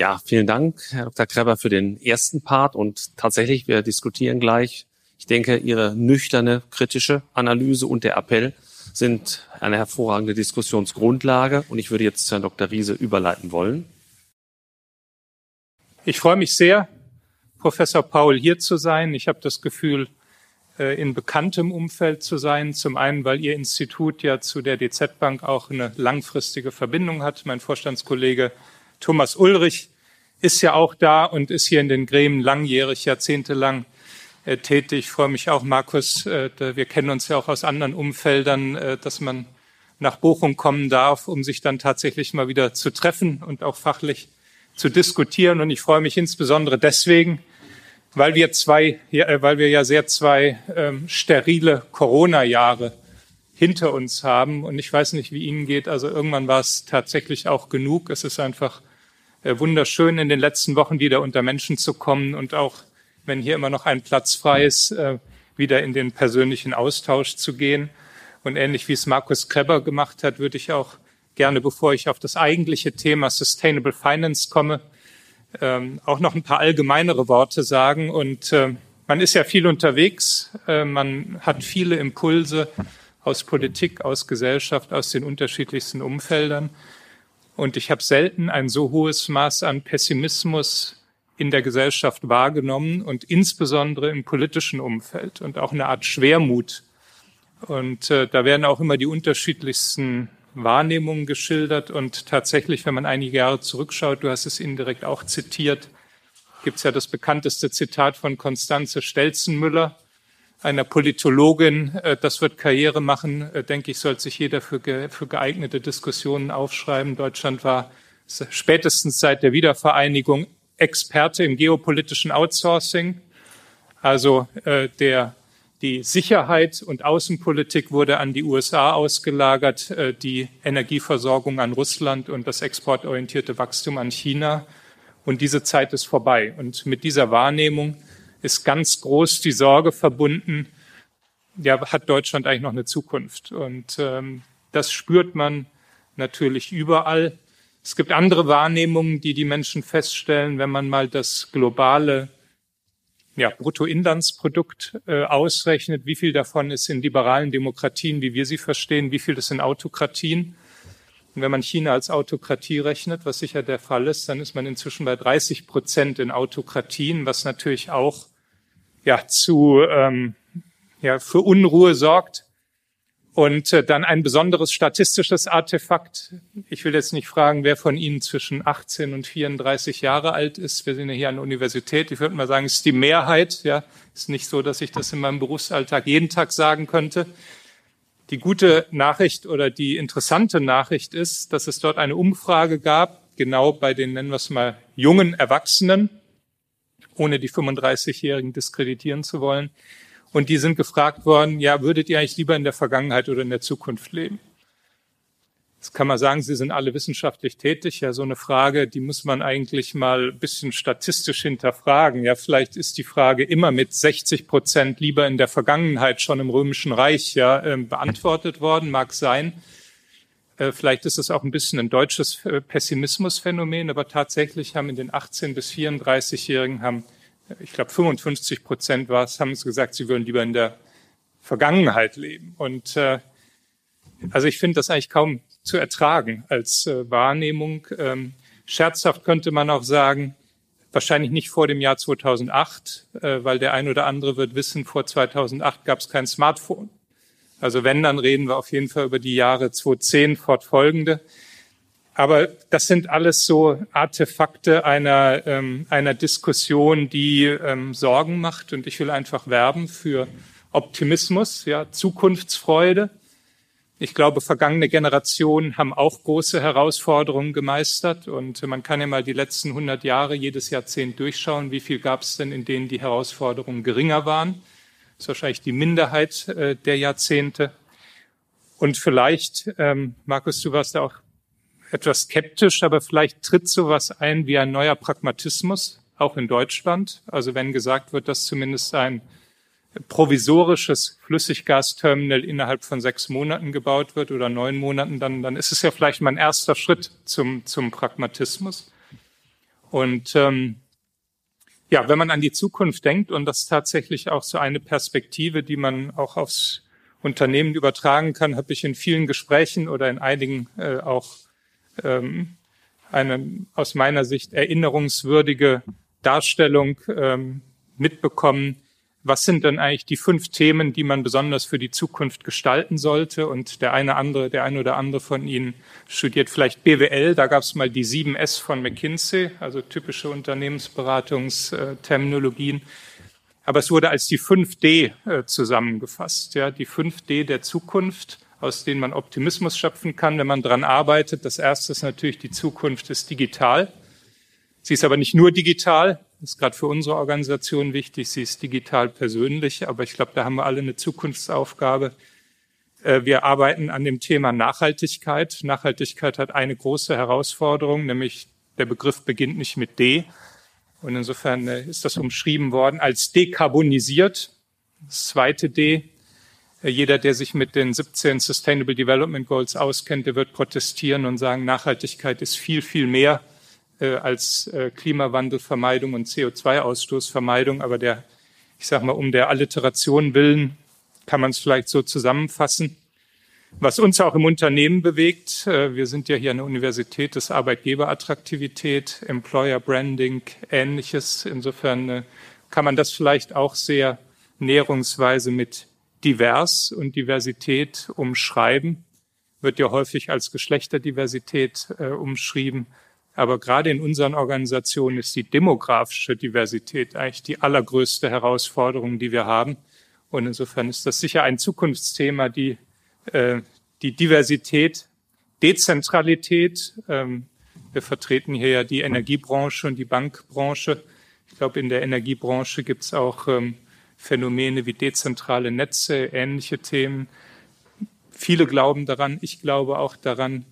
Ja, vielen Dank, Herr Dr. Kreber, für den ersten Part. Und tatsächlich, wir diskutieren gleich. Ich denke, Ihre nüchterne, kritische Analyse und der Appell sind eine hervorragende Diskussionsgrundlage. Und ich würde jetzt Herrn Dr. Riese überleiten wollen. Ich freue mich sehr, Professor Paul hier zu sein. Ich habe das Gefühl, äh, in bekanntem Umfeld zu sein. Zum einen, weil Ihr Institut ja zu der DZ Bank auch eine langfristige Verbindung hat. Mein Vorstandskollege Thomas Ulrich ist ja auch da und ist hier in den Gremien langjährig, jahrzehntelang äh, tätig. Ich freue mich auch, Markus, äh, wir kennen uns ja auch aus anderen Umfeldern, äh, dass man nach Bochum kommen darf, um sich dann tatsächlich mal wieder zu treffen und auch fachlich zu diskutieren. Und ich freue mich insbesondere deswegen, weil wir zwei, ja, äh, weil wir ja sehr zwei ähm, sterile Corona-Jahre hinter uns haben. Und ich weiß nicht, wie Ihnen geht. Also irgendwann war es tatsächlich auch genug. Es ist einfach wunderschön, in den letzten Wochen wieder unter Menschen zu kommen und auch, wenn hier immer noch ein Platz frei ist, äh, wieder in den persönlichen Austausch zu gehen. Und ähnlich wie es Markus Kreber gemacht hat, würde ich auch gerne, bevor ich auf das eigentliche Thema Sustainable Finance komme, ähm, auch noch ein paar allgemeinere Worte sagen. Und äh, man ist ja viel unterwegs, äh, man hat viele Impulse aus Politik, aus Gesellschaft, aus den unterschiedlichsten Umfeldern. Und ich habe selten ein so hohes Maß an Pessimismus in der Gesellschaft wahrgenommen und insbesondere im politischen Umfeld und auch eine Art Schwermut. Und äh, da werden auch immer die unterschiedlichsten Wahrnehmungen geschildert. Und tatsächlich, wenn man einige Jahre zurückschaut, du hast es indirekt auch zitiert, gibt es ja das bekannteste Zitat von Konstanze Stelzenmüller, einer Politologin. Äh, das wird Karriere machen, äh, denke ich, sollte sich jeder für, geeignete Diskussionen aufschreiben. Deutschland war spätestens seit der Wiedervereinigung Experte im geopolitischen Outsourcing. Also äh, der, die Sicherheit und Außenpolitik wurde an die USA ausgelagert, äh, die Energieversorgung an Russland und das exportorientierte Wachstum an China. Und diese Zeit ist vorbei. Und mit dieser Wahrnehmung ist ganz groß die Sorge verbunden, ja, hat Deutschland eigentlich noch eine Zukunft? Und ähm, das spürt man natürlich überall. Es gibt andere Wahrnehmungen, die die Menschen feststellen, wenn man mal das globale ja, Bruttoinlandsprodukt äh, ausrechnet, wie viel davon ist in liberalen Demokratien, wie wir sie verstehen, wie viel ist in Autokratien. Und wenn man China als Autokratie rechnet, was sicher der Fall ist, dann ist man inzwischen bei 30 Prozent in Autokratien, was natürlich auch ja, zu, ähm, ja, für Unruhe sorgt. Und äh, dann ein besonderes statistisches Artefakt. Ich will jetzt nicht fragen, wer von Ihnen zwischen 18 und 34 Jahre alt ist. Wir sind ja hier an der Universität. Ich würde mal sagen, es ist die Mehrheit. Ja, ist nicht so, dass ich das in meinem Berufsalltag jeden Tag sagen könnte. Die gute Nachricht oder die interessante Nachricht ist, dass es dort eine Umfrage gab, genau bei den, nennen wir es mal, jungen Erwachsenen, ohne die 35-Jährigen diskreditieren zu wollen. Und die sind gefragt worden, ja, würdet ihr eigentlich lieber in der Vergangenheit oder in der Zukunft leben? Jetzt kann man sagen, sie sind alle wissenschaftlich tätig. Ja, so eine Frage, die muss man eigentlich mal ein bisschen statistisch hinterfragen. Ja, vielleicht ist die Frage immer mit 60 Prozent lieber in der Vergangenheit schon im Römischen Reich ja, äh, beantwortet worden, mag sein. Äh, vielleicht ist es auch ein bisschen ein deutsches äh, Pessimismusphänomen, aber tatsächlich haben in den 18 bis 34-Jährigen haben, äh, ich glaube 55 Prozent war es, haben es gesagt, sie würden lieber in der Vergangenheit leben. Und äh, also ich finde das eigentlich kaum zu ertragen als äh, Wahrnehmung. Ähm, scherzhaft könnte man auch sagen, wahrscheinlich nicht vor dem Jahr 2008, äh, weil der ein oder andere wird wissen, vor 2008 gab es kein Smartphone. Also wenn, dann reden wir auf jeden Fall über die Jahre 2010 fortfolgende. Aber das sind alles so Artefakte einer, ähm, einer Diskussion, die ähm, Sorgen macht. Und ich will einfach werben für Optimismus, ja, Zukunftsfreude. Ich glaube, vergangene Generationen haben auch große Herausforderungen gemeistert. Und man kann ja mal die letzten 100 Jahre, jedes Jahrzehnt durchschauen. Wie viel gab es denn, in denen die Herausforderungen geringer waren? Ist wahrscheinlich die Minderheit äh, der Jahrzehnte. Und vielleicht, ähm, Markus, du warst da auch etwas skeptisch, aber vielleicht tritt sowas ein wie ein neuer Pragmatismus, auch in Deutschland. Also wenn gesagt wird, dass zumindest ein provisorisches Flüssiggasterminal innerhalb von sechs Monaten gebaut wird oder neun Monaten, dann, dann ist es ja vielleicht mal ein erster Schritt zum, zum Pragmatismus. Und ähm, ja, wenn man an die Zukunft denkt, und das ist tatsächlich auch so eine Perspektive, die man auch aufs Unternehmen übertragen kann, habe ich in vielen Gesprächen oder in einigen äh, auch ähm, eine aus meiner Sicht erinnerungswürdige Darstellung ähm, mitbekommen, was sind denn eigentlich die fünf Themen, die man besonders für die Zukunft gestalten sollte? Und der eine andere, der eine oder andere von Ihnen studiert vielleicht BWL. Da gab es mal die 7S von McKinsey, also typische Unternehmensberatungsterminologien. Aber es wurde als die 5D äh, zusammengefasst. Ja, die 5D der Zukunft, aus denen man Optimismus schöpfen kann, wenn man dran arbeitet. Das erste ist natürlich, die Zukunft ist digital. Sie ist aber nicht nur digital, ist gerade für unsere Organisation wichtig. Sie ist digital persönlich, aber ich glaube, da haben wir alle eine Zukunftsaufgabe. Äh, wir arbeiten an dem Thema Nachhaltigkeit. Nachhaltigkeit hat eine große Herausforderung, nämlich der Begriff beginnt nicht mit D. Und insofern äh, ist das umschrieben worden als dekarbonisiert. Das zweite D. Äh, jeder, der sich mit den 17 Sustainable Development Goals auskennt, der wird protestieren und sagen, Nachhaltigkeit ist viel, viel mehr äh, als äh, Klimawandelvermeidung und CO2-Ausstoßvermeidung. Aber der, Ich sage mal, um der Alliteration willen kann man es vielleicht so zusammenfassen. Was uns auch im Unternehmen bewegt, äh, wir sind ja hier der Universität des Arbeitgeberattraktivität, Employer Branding, ähnliches. Insofern äh, kann man das vielleicht auch sehr näherungsweise mit divers und Diversität umschreiben. Wird ja häufig als Geschlechterdiversität äh, umschrieben. Aber gerade in unseren Organisationen ist die demografische Diversität eigentlich die allergrößte Herausforderung, die wir haben. Und insofern ist das sicher ein Zukunftsthema, die äh, die Diversität, Dezentralität. Ähm, wir vertreten hier ja die Energiebranche und die Bankbranche. Ich glaube, in der Energiebranche gibt es auch ähm, Phänomene wie dezentrale Netze, ähnliche Themen. Viele glauben daran, ich glaube auch daran,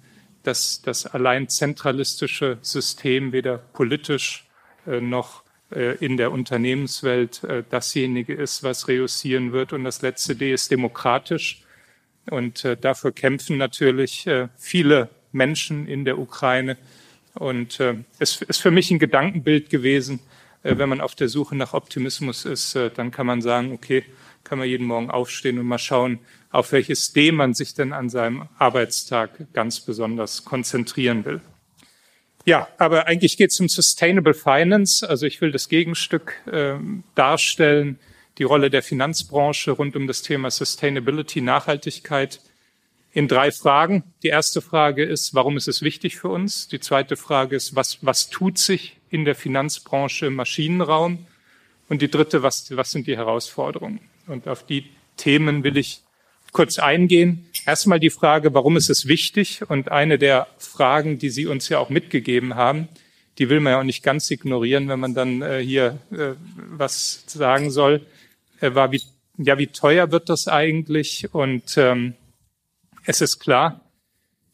dass das allein zentralistische System weder politisch äh, noch äh, in der Unternehmenswelt äh, dasjenige ist, was reüssieren wird. Und das letzte D ist demokratisch. Und dafür kämpfen natürlich viele Menschen in der Ukraine. Und es ist für mich ein Gedankenbild gewesen, wenn man auf der Suche nach Optimismus ist, dann kann man sagen, okay, kann man jeden Morgen aufstehen und mal schauen, auf welches D man sich denn an seinem Arbeitstag ganz besonders konzentrieren will. Ja, aber eigentlich geht es um Sustainable Finance. Also ich will das Gegenstück äh, darstellen die Rolle der Finanzbranche rund um das Thema Sustainability, Nachhaltigkeit in drei Fragen. Die erste Frage ist, warum ist es wichtig für uns? Die zweite Frage ist, was, was tut sich in der Finanzbranche im Maschinenraum? Und die dritte, was, was sind die Herausforderungen? Und auf die Themen will ich kurz eingehen. Erstmal die Frage, warum ist es wichtig? Und eine der Fragen, die Sie uns ja auch mitgegeben haben, die will man ja auch nicht ganz ignorieren, wenn man dann äh, hier äh, was sagen soll äh, war, wie, ja, wie teuer wird das eigentlich? Und ähm, es ist klar,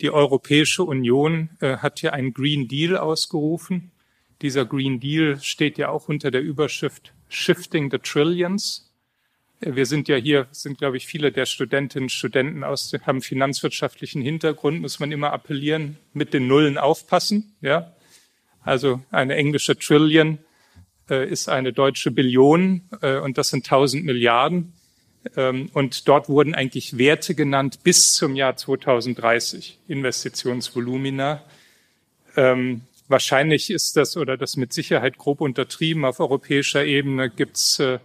die Europäische Union äh, hat hier einen Green Deal ausgerufen. Dieser Green Deal steht ja auch unter der Überschrift Shifting the Trillions. Äh, wir sind ja hier, sind, glaube ich, viele der Studentinnen und Studenten aus, haben finanzwirtschaftlichen Hintergrund, muss man immer appellieren, mit den Nullen aufpassen, ja. Also eine englische Trillion äh, ist eine deutsche Billion äh, und das sind 1000 Milliarden. Ähm, und dort wurden eigentlich Werte genannt bis zum Jahr 2030, Investitionsvolumina. Ähm, wahrscheinlich ist das oder das mit Sicherheit grob untertrieben. Auf europäischer Ebene gibt's äh,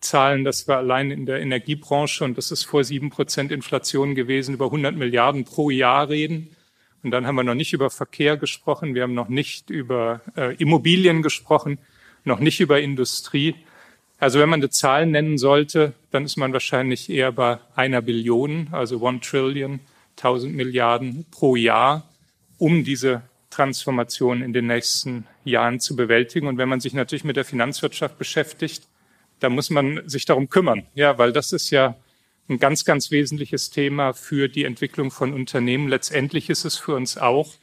Zahlen, dass wir allein in der Energiebranche, und das ist vor sieben Prozent Inflation gewesen, über 100 Milliarden pro Jahr reden. Und dann haben wir noch nicht über Verkehr gesprochen, wir haben noch nicht über äh, Immobilien gesprochen noch nicht über Industrie. Also wenn man eine Zahl nennen sollte, dann ist man wahrscheinlich eher bei einer Billion, also one Trillion, 1000 Milliarden pro Jahr, um diese Transformation in den nächsten Jahren zu bewältigen. Und wenn man sich natürlich mit der Finanzwirtschaft beschäftigt, dann muss man sich darum kümmern. Ja, weil das ist ja ein ganz, ganz wesentliches Thema für die Entwicklung von Unternehmen. Letztendlich ist es für uns auch,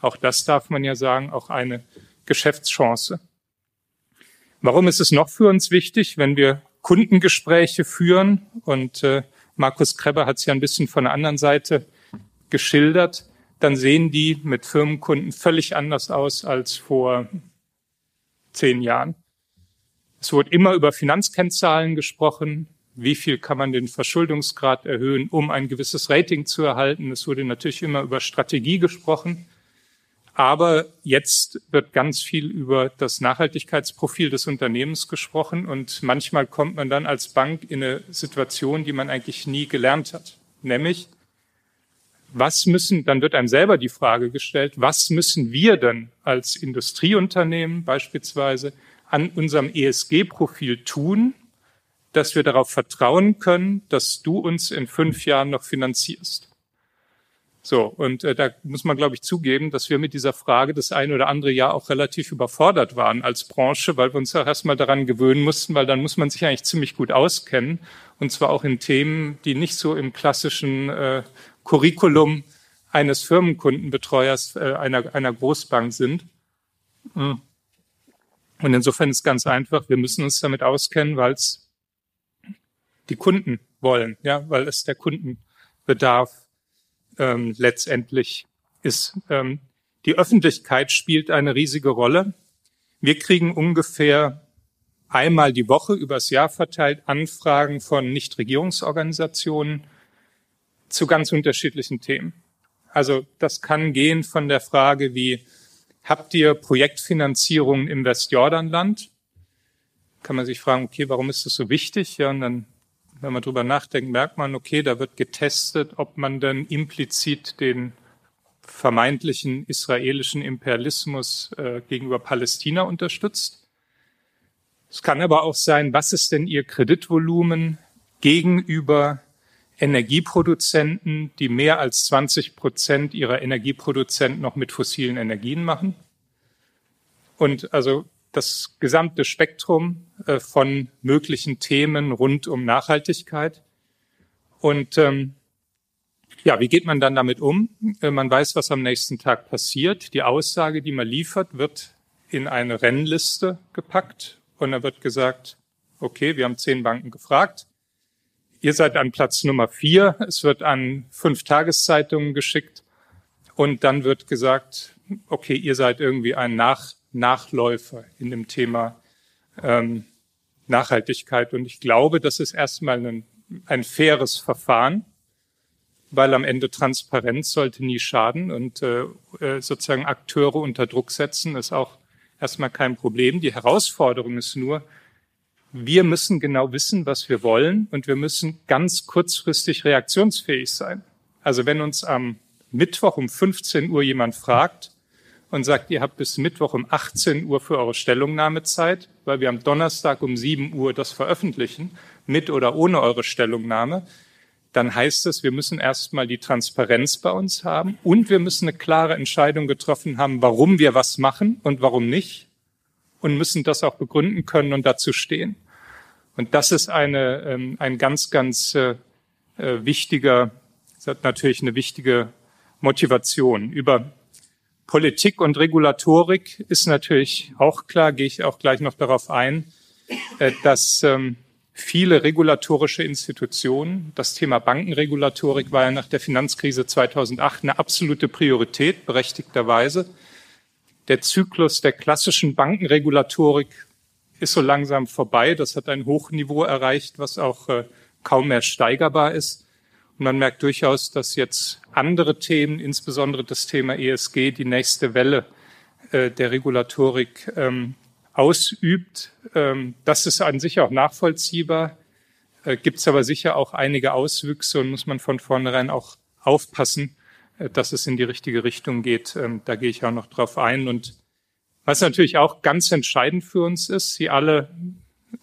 auch das darf man ja sagen, auch eine Geschäftschance. Warum ist es noch für uns wichtig, wenn wir Kundengespräche führen? Und äh, Markus Krebber hat es ja ein bisschen von der anderen Seite geschildert. Dann sehen die mit Firmenkunden völlig anders aus als vor zehn Jahren. Es wurde immer über Finanzkennzahlen gesprochen. Wie viel kann man den Verschuldungsgrad erhöhen, um ein gewisses Rating zu erhalten? Es wurde natürlich immer über Strategie gesprochen. Aber jetzt wird ganz viel über das Nachhaltigkeitsprofil des Unternehmens gesprochen und manchmal kommt man dann als Bank in eine Situation, die man eigentlich nie gelernt hat. Nämlich, was müssen, dann wird einem selber die Frage gestellt, was müssen wir denn als Industrieunternehmen beispielsweise an unserem ESG-Profil tun, dass wir darauf vertrauen können, dass du uns in fünf Jahren noch finanzierst? So, und äh, da muss man, glaube ich, zugeben, dass wir mit dieser Frage das ein oder andere Jahr auch relativ überfordert waren als Branche, weil wir uns auch erstmal daran gewöhnen mussten, weil dann muss man sich eigentlich ziemlich gut auskennen. Und zwar auch in Themen, die nicht so im klassischen äh, Curriculum eines Firmenkundenbetreuers äh, einer, einer Großbank sind. Und insofern ist ganz einfach, wir müssen uns damit auskennen, weil es die Kunden wollen, ja, weil es der Kundenbedarf ähm, letztendlich ist. Ähm, die Öffentlichkeit spielt eine riesige Rolle. Wir kriegen ungefähr einmal die Woche übers Jahr verteilt Anfragen von Nichtregierungsorganisationen zu ganz unterschiedlichen Themen. Also das kann gehen von der Frage wie, habt ihr Projektfinanzierung im Westjordanland? Kann man sich fragen, okay, warum ist das so wichtig? Ja, und dann, wenn man drüber nachdenkt, merkt man, okay, da wird getestet, ob man dann implizit den vermeintlichen israelischen Imperialismus äh, gegenüber Palästina unterstützt. Es kann aber auch sein, was ist denn Ihr Kreditvolumen gegenüber Energieproduzenten, die mehr als 20 Prozent ihrer Energieproduzenten noch mit fossilen Energien machen? Und also das gesamte Spektrum äh, von möglichen Themen rund um Nachhaltigkeit. Und ähm, ja, wie geht man dann damit um? Äh, man weiß, was am nächsten Tag passiert. Die Aussage, die man liefert, wird in eine Rennliste gepackt und da wird gesagt, okay, wir haben zehn Banken gefragt. Ihr seid an Platz Nummer vier. Es wird an fünf Tageszeitungen geschickt. Und dann wird gesagt, okay, ihr seid irgendwie ein Nach Nachläufer in dem Thema ähm, Nachhaltigkeit. Und ich glaube, das ist erstmal ein, ein faires Verfahren, weil am Ende Transparenz sollte nie schaden und äh, äh sozusagen Akteure unter Druck setzen ist auch erstmal kein Problem. Die Herausforderung ist nur, wir müssen genau wissen, was wir wollen und wir müssen ganz kurzfristig reaktionsfähig sein. Also wenn uns am Mittwoch um 15 Uhr jemand fragt und sagt, ihr habt bis Mittwoch um 18 Uhr für eure Stellungnahmezeit, weil wir am Donnerstag um 7 Uhr das veröffentlichen, mit oder ohne eure Stellungnahme, dann heißt es, wir müssen erstmal die Transparenz bei uns haben und wir müssen eine klare Entscheidung getroffen haben, warum wir was machen und warum nicht und müssen das auch begründen können und dazu stehen. Und das ist eine, ähm, ein ganz, ganz äh, äh wichtiger, das hat natürlich eine wichtige Motivation. Über Politik und Regulatorik ist natürlich auch klar, gehe ich auch gleich noch darauf ein, äh, dass ähm, viele regulatorische Institutionen. Das Thema Bankenregulatorik war ja nach der Finanzkrise 2008 eine absolute Priorität, berechtigterweise. Der Zyklus der klassischen Bankenregulatorik ist so langsam vorbei. Das hat ein Hochniveau erreicht, was auch äh, kaum mehr steigerbar ist. Und man merkt durchaus, dass jetzt andere Themen, insbesondere das Thema ESG, die nächste Welle äh, der Regulatorik ähm, ausübt. Ähm, das ist an sich auch nachvollziehbar, äh, gibt es aber sicher auch einige Auswüchse und muss man von vornherein auch aufpassen, äh, dass es in die richtige Richtung geht. Ähm, da gehe ich auch noch drauf ein. Und was natürlich auch ganz entscheidend für uns ist, Sie alle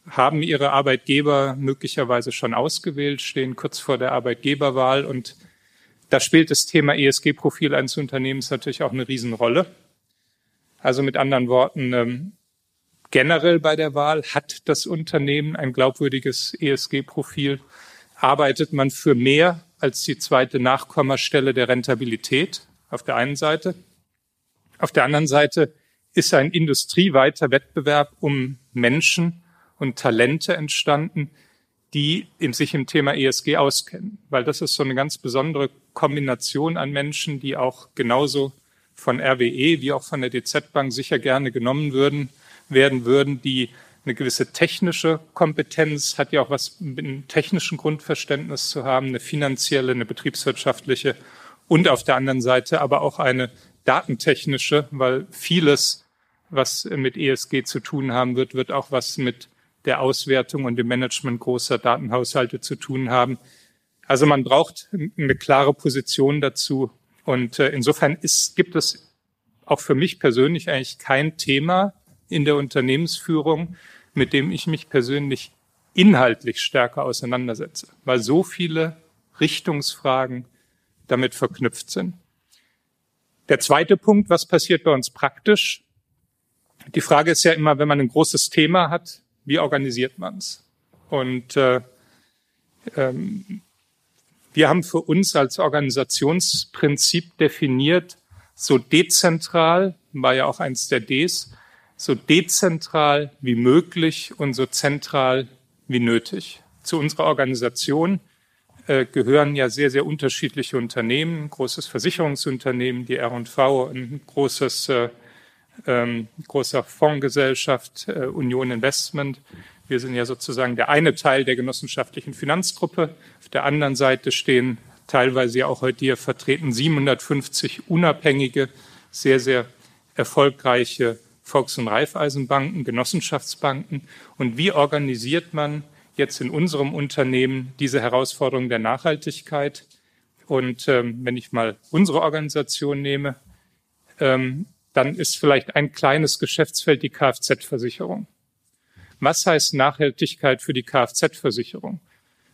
haben Ihre Arbeitgeber möglicherweise schon ausgewählt, stehen kurz vor der Arbeitgeberwahl und da spielt das Thema ESG-Profil eines Unternehmens natürlich auch eine Riesenrolle. Also mit anderen Worten, ähm, generell bei der Wahl? Hat das Unternehmen ein glaubwürdiges ESG-Profil? Arbeitet man für mehr als die zweite Nachkommastelle der Rentabilität auf der einen Seite? Auf der anderen Seite ist ein industrieweiter Wettbewerb um Menschen und Talente entstanden, die sich im Thema ESG auskennen, weil das ist so eine ganz besondere Kombination an Menschen, die auch genauso von RWE wie auch von der DZ Bank sicher gerne genommen würden, werden würden, die eine gewisse technische Kompetenz, hat ja auch was mit einem technischen Grundverständnis zu haben, eine finanzielle, eine betriebswirtschaftliche und auf der anderen Seite aber auch eine datentechnische, weil vieles, was mit ESG zu tun haben wird, wird auch was mit der Auswertung und dem Management großer Datenhaushalte zu tun haben. Also man braucht eine klare Position dazu. Und äh, insofern ist, gibt es auch für mich persönlich eigentlich kein Thema, in der Unternehmensführung, mit dem ich mich persönlich inhaltlich stärker auseinandersetze, weil so viele Richtungsfragen damit verknüpft sind. Der zweite Punkt, was passiert bei uns praktisch? Die Frage ist ja immer, wenn man ein großes Thema hat, wie organisiert man es? Und äh, ähm, wir haben für uns als Organisationsprinzip definiert, so dezentral, war ja auch eins der Ds, so dezentral wie möglich und so zentral wie nötig. Zu unserer Organisation äh, gehören ja sehr, sehr unterschiedliche Unternehmen, ein großes Versicherungsunternehmen, die R&V, ein großes äh, ähm, großer Fondsgesellschaft äh, Union Investment. Wir sind ja sozusagen der eine Teil der genossenschaftlichen Finanzgruppe. Auf der anderen Seite stehen teilweise ja auch heute hier vertreten 750 unabhängige, sehr, sehr erfolgreiche Volks- und Raiffeisenbanken, Genossenschaftsbanken. Und wie organisiert man jetzt in unserem Unternehmen diese Herausforderung der Nachhaltigkeit? Und ähm, wenn ich mal unsere Organisation nehme, ähm, dann ist vielleicht ein kleines Geschäftsfeld die Kfz-Versicherung. Was heißt Nachhaltigkeit für die Kfz-Versicherung?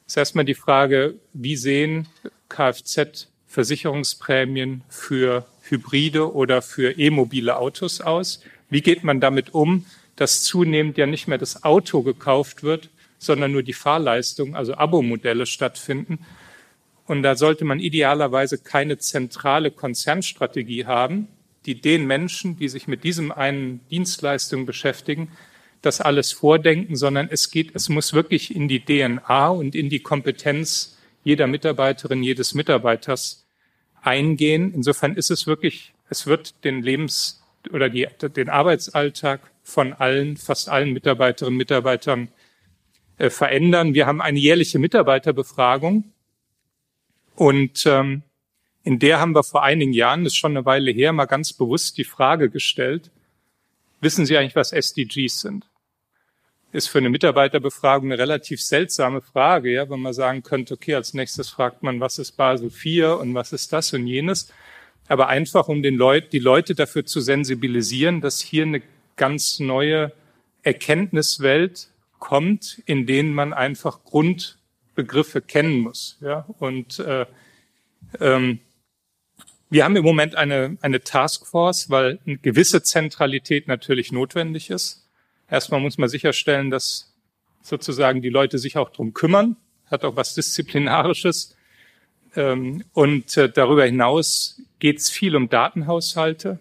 Das ist erstmal die Frage, wie sehen Kfz-Versicherungsprämien für Hybride oder für e-mobile Autos aus? Wie geht man damit um, dass zunehmend ja nicht mehr das Auto gekauft wird, sondern nur die Fahrleistung, also Abo-Modelle stattfinden? Und da sollte man idealerweise keine zentrale Konzernstrategie haben, die den Menschen, die sich mit diesem einen Dienstleistung beschäftigen, das alles vordenken, sondern es geht, es muss wirklich in die DNA und in die Kompetenz jeder Mitarbeiterin, jedes Mitarbeiters eingehen. Insofern ist es wirklich, es wird den Lebens- oder die, den Arbeitsalltag von allen, fast allen Mitarbeiterinnen und Mitarbeitern äh, verändern. Wir haben eine jährliche Mitarbeiterbefragung und ähm, in der haben wir vor einigen Jahren, das ist schon eine Weile her, mal ganz bewusst die Frage gestellt, wissen Sie eigentlich, was SDGs sind? Ist für eine Mitarbeiterbefragung eine relativ seltsame Frage, ja, wenn man sagen könnte, okay, als nächstes fragt man, was ist Basel IV und was ist das und jenes. Aber einfach, um den Leut, die Leute dafür zu sensibilisieren, dass hier eine ganz neue Erkenntniswelt kommt, in denen man einfach Grundbegriffe kennen muss. Ja? Und äh, ähm, wir haben im Moment eine, eine Taskforce, weil eine gewisse Zentralität natürlich notwendig ist. Erstmal muss man sicherstellen, dass sozusagen die Leute sich auch drum kümmern, hat auch was Disziplinarisches. Ähm, und äh, darüber hinaus geht es viel um Datenhaushalte.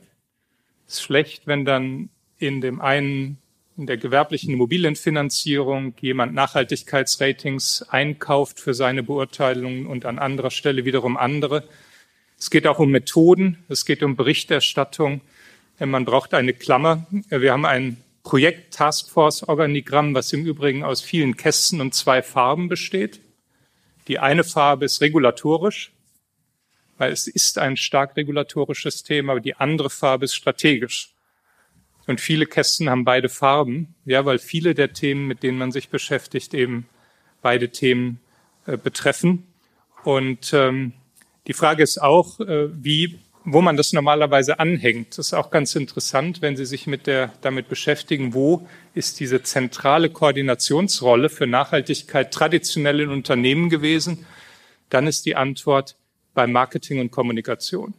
Es ist schlecht, wenn dann in dem einen, in der gewerblichen Immobilienfinanzierung jemand Nachhaltigkeitsratings einkauft für seine Beurteilungen und an anderer Stelle wiederum andere. Es geht auch um Methoden, es geht um Berichterstattung. Man braucht eine Klammer. Wir haben ein Projekt Taskforce Organigramm, was im Übrigen aus vielen Kästen und zwei Farben besteht. Die eine Farbe ist regulatorisch, weil es ist ein stark regulatorisches Thema, aber die andere Farbe ist strategisch. Und viele Kästen haben beide Farben, ja, weil viele der Themen, mit denen man sich beschäftigt, eben beide Themen äh, betreffen. Und ähm, die Frage ist auch, äh, wie, wo man das normalerweise anhängt. Das ist auch ganz interessant, wenn Sie sich mit der, damit beschäftigen, wo ist diese zentrale Koordinationsrolle für Nachhaltigkeit traditionell in Unternehmen gewesen. Dann ist die Antwort bei Marketing und Kommunikation.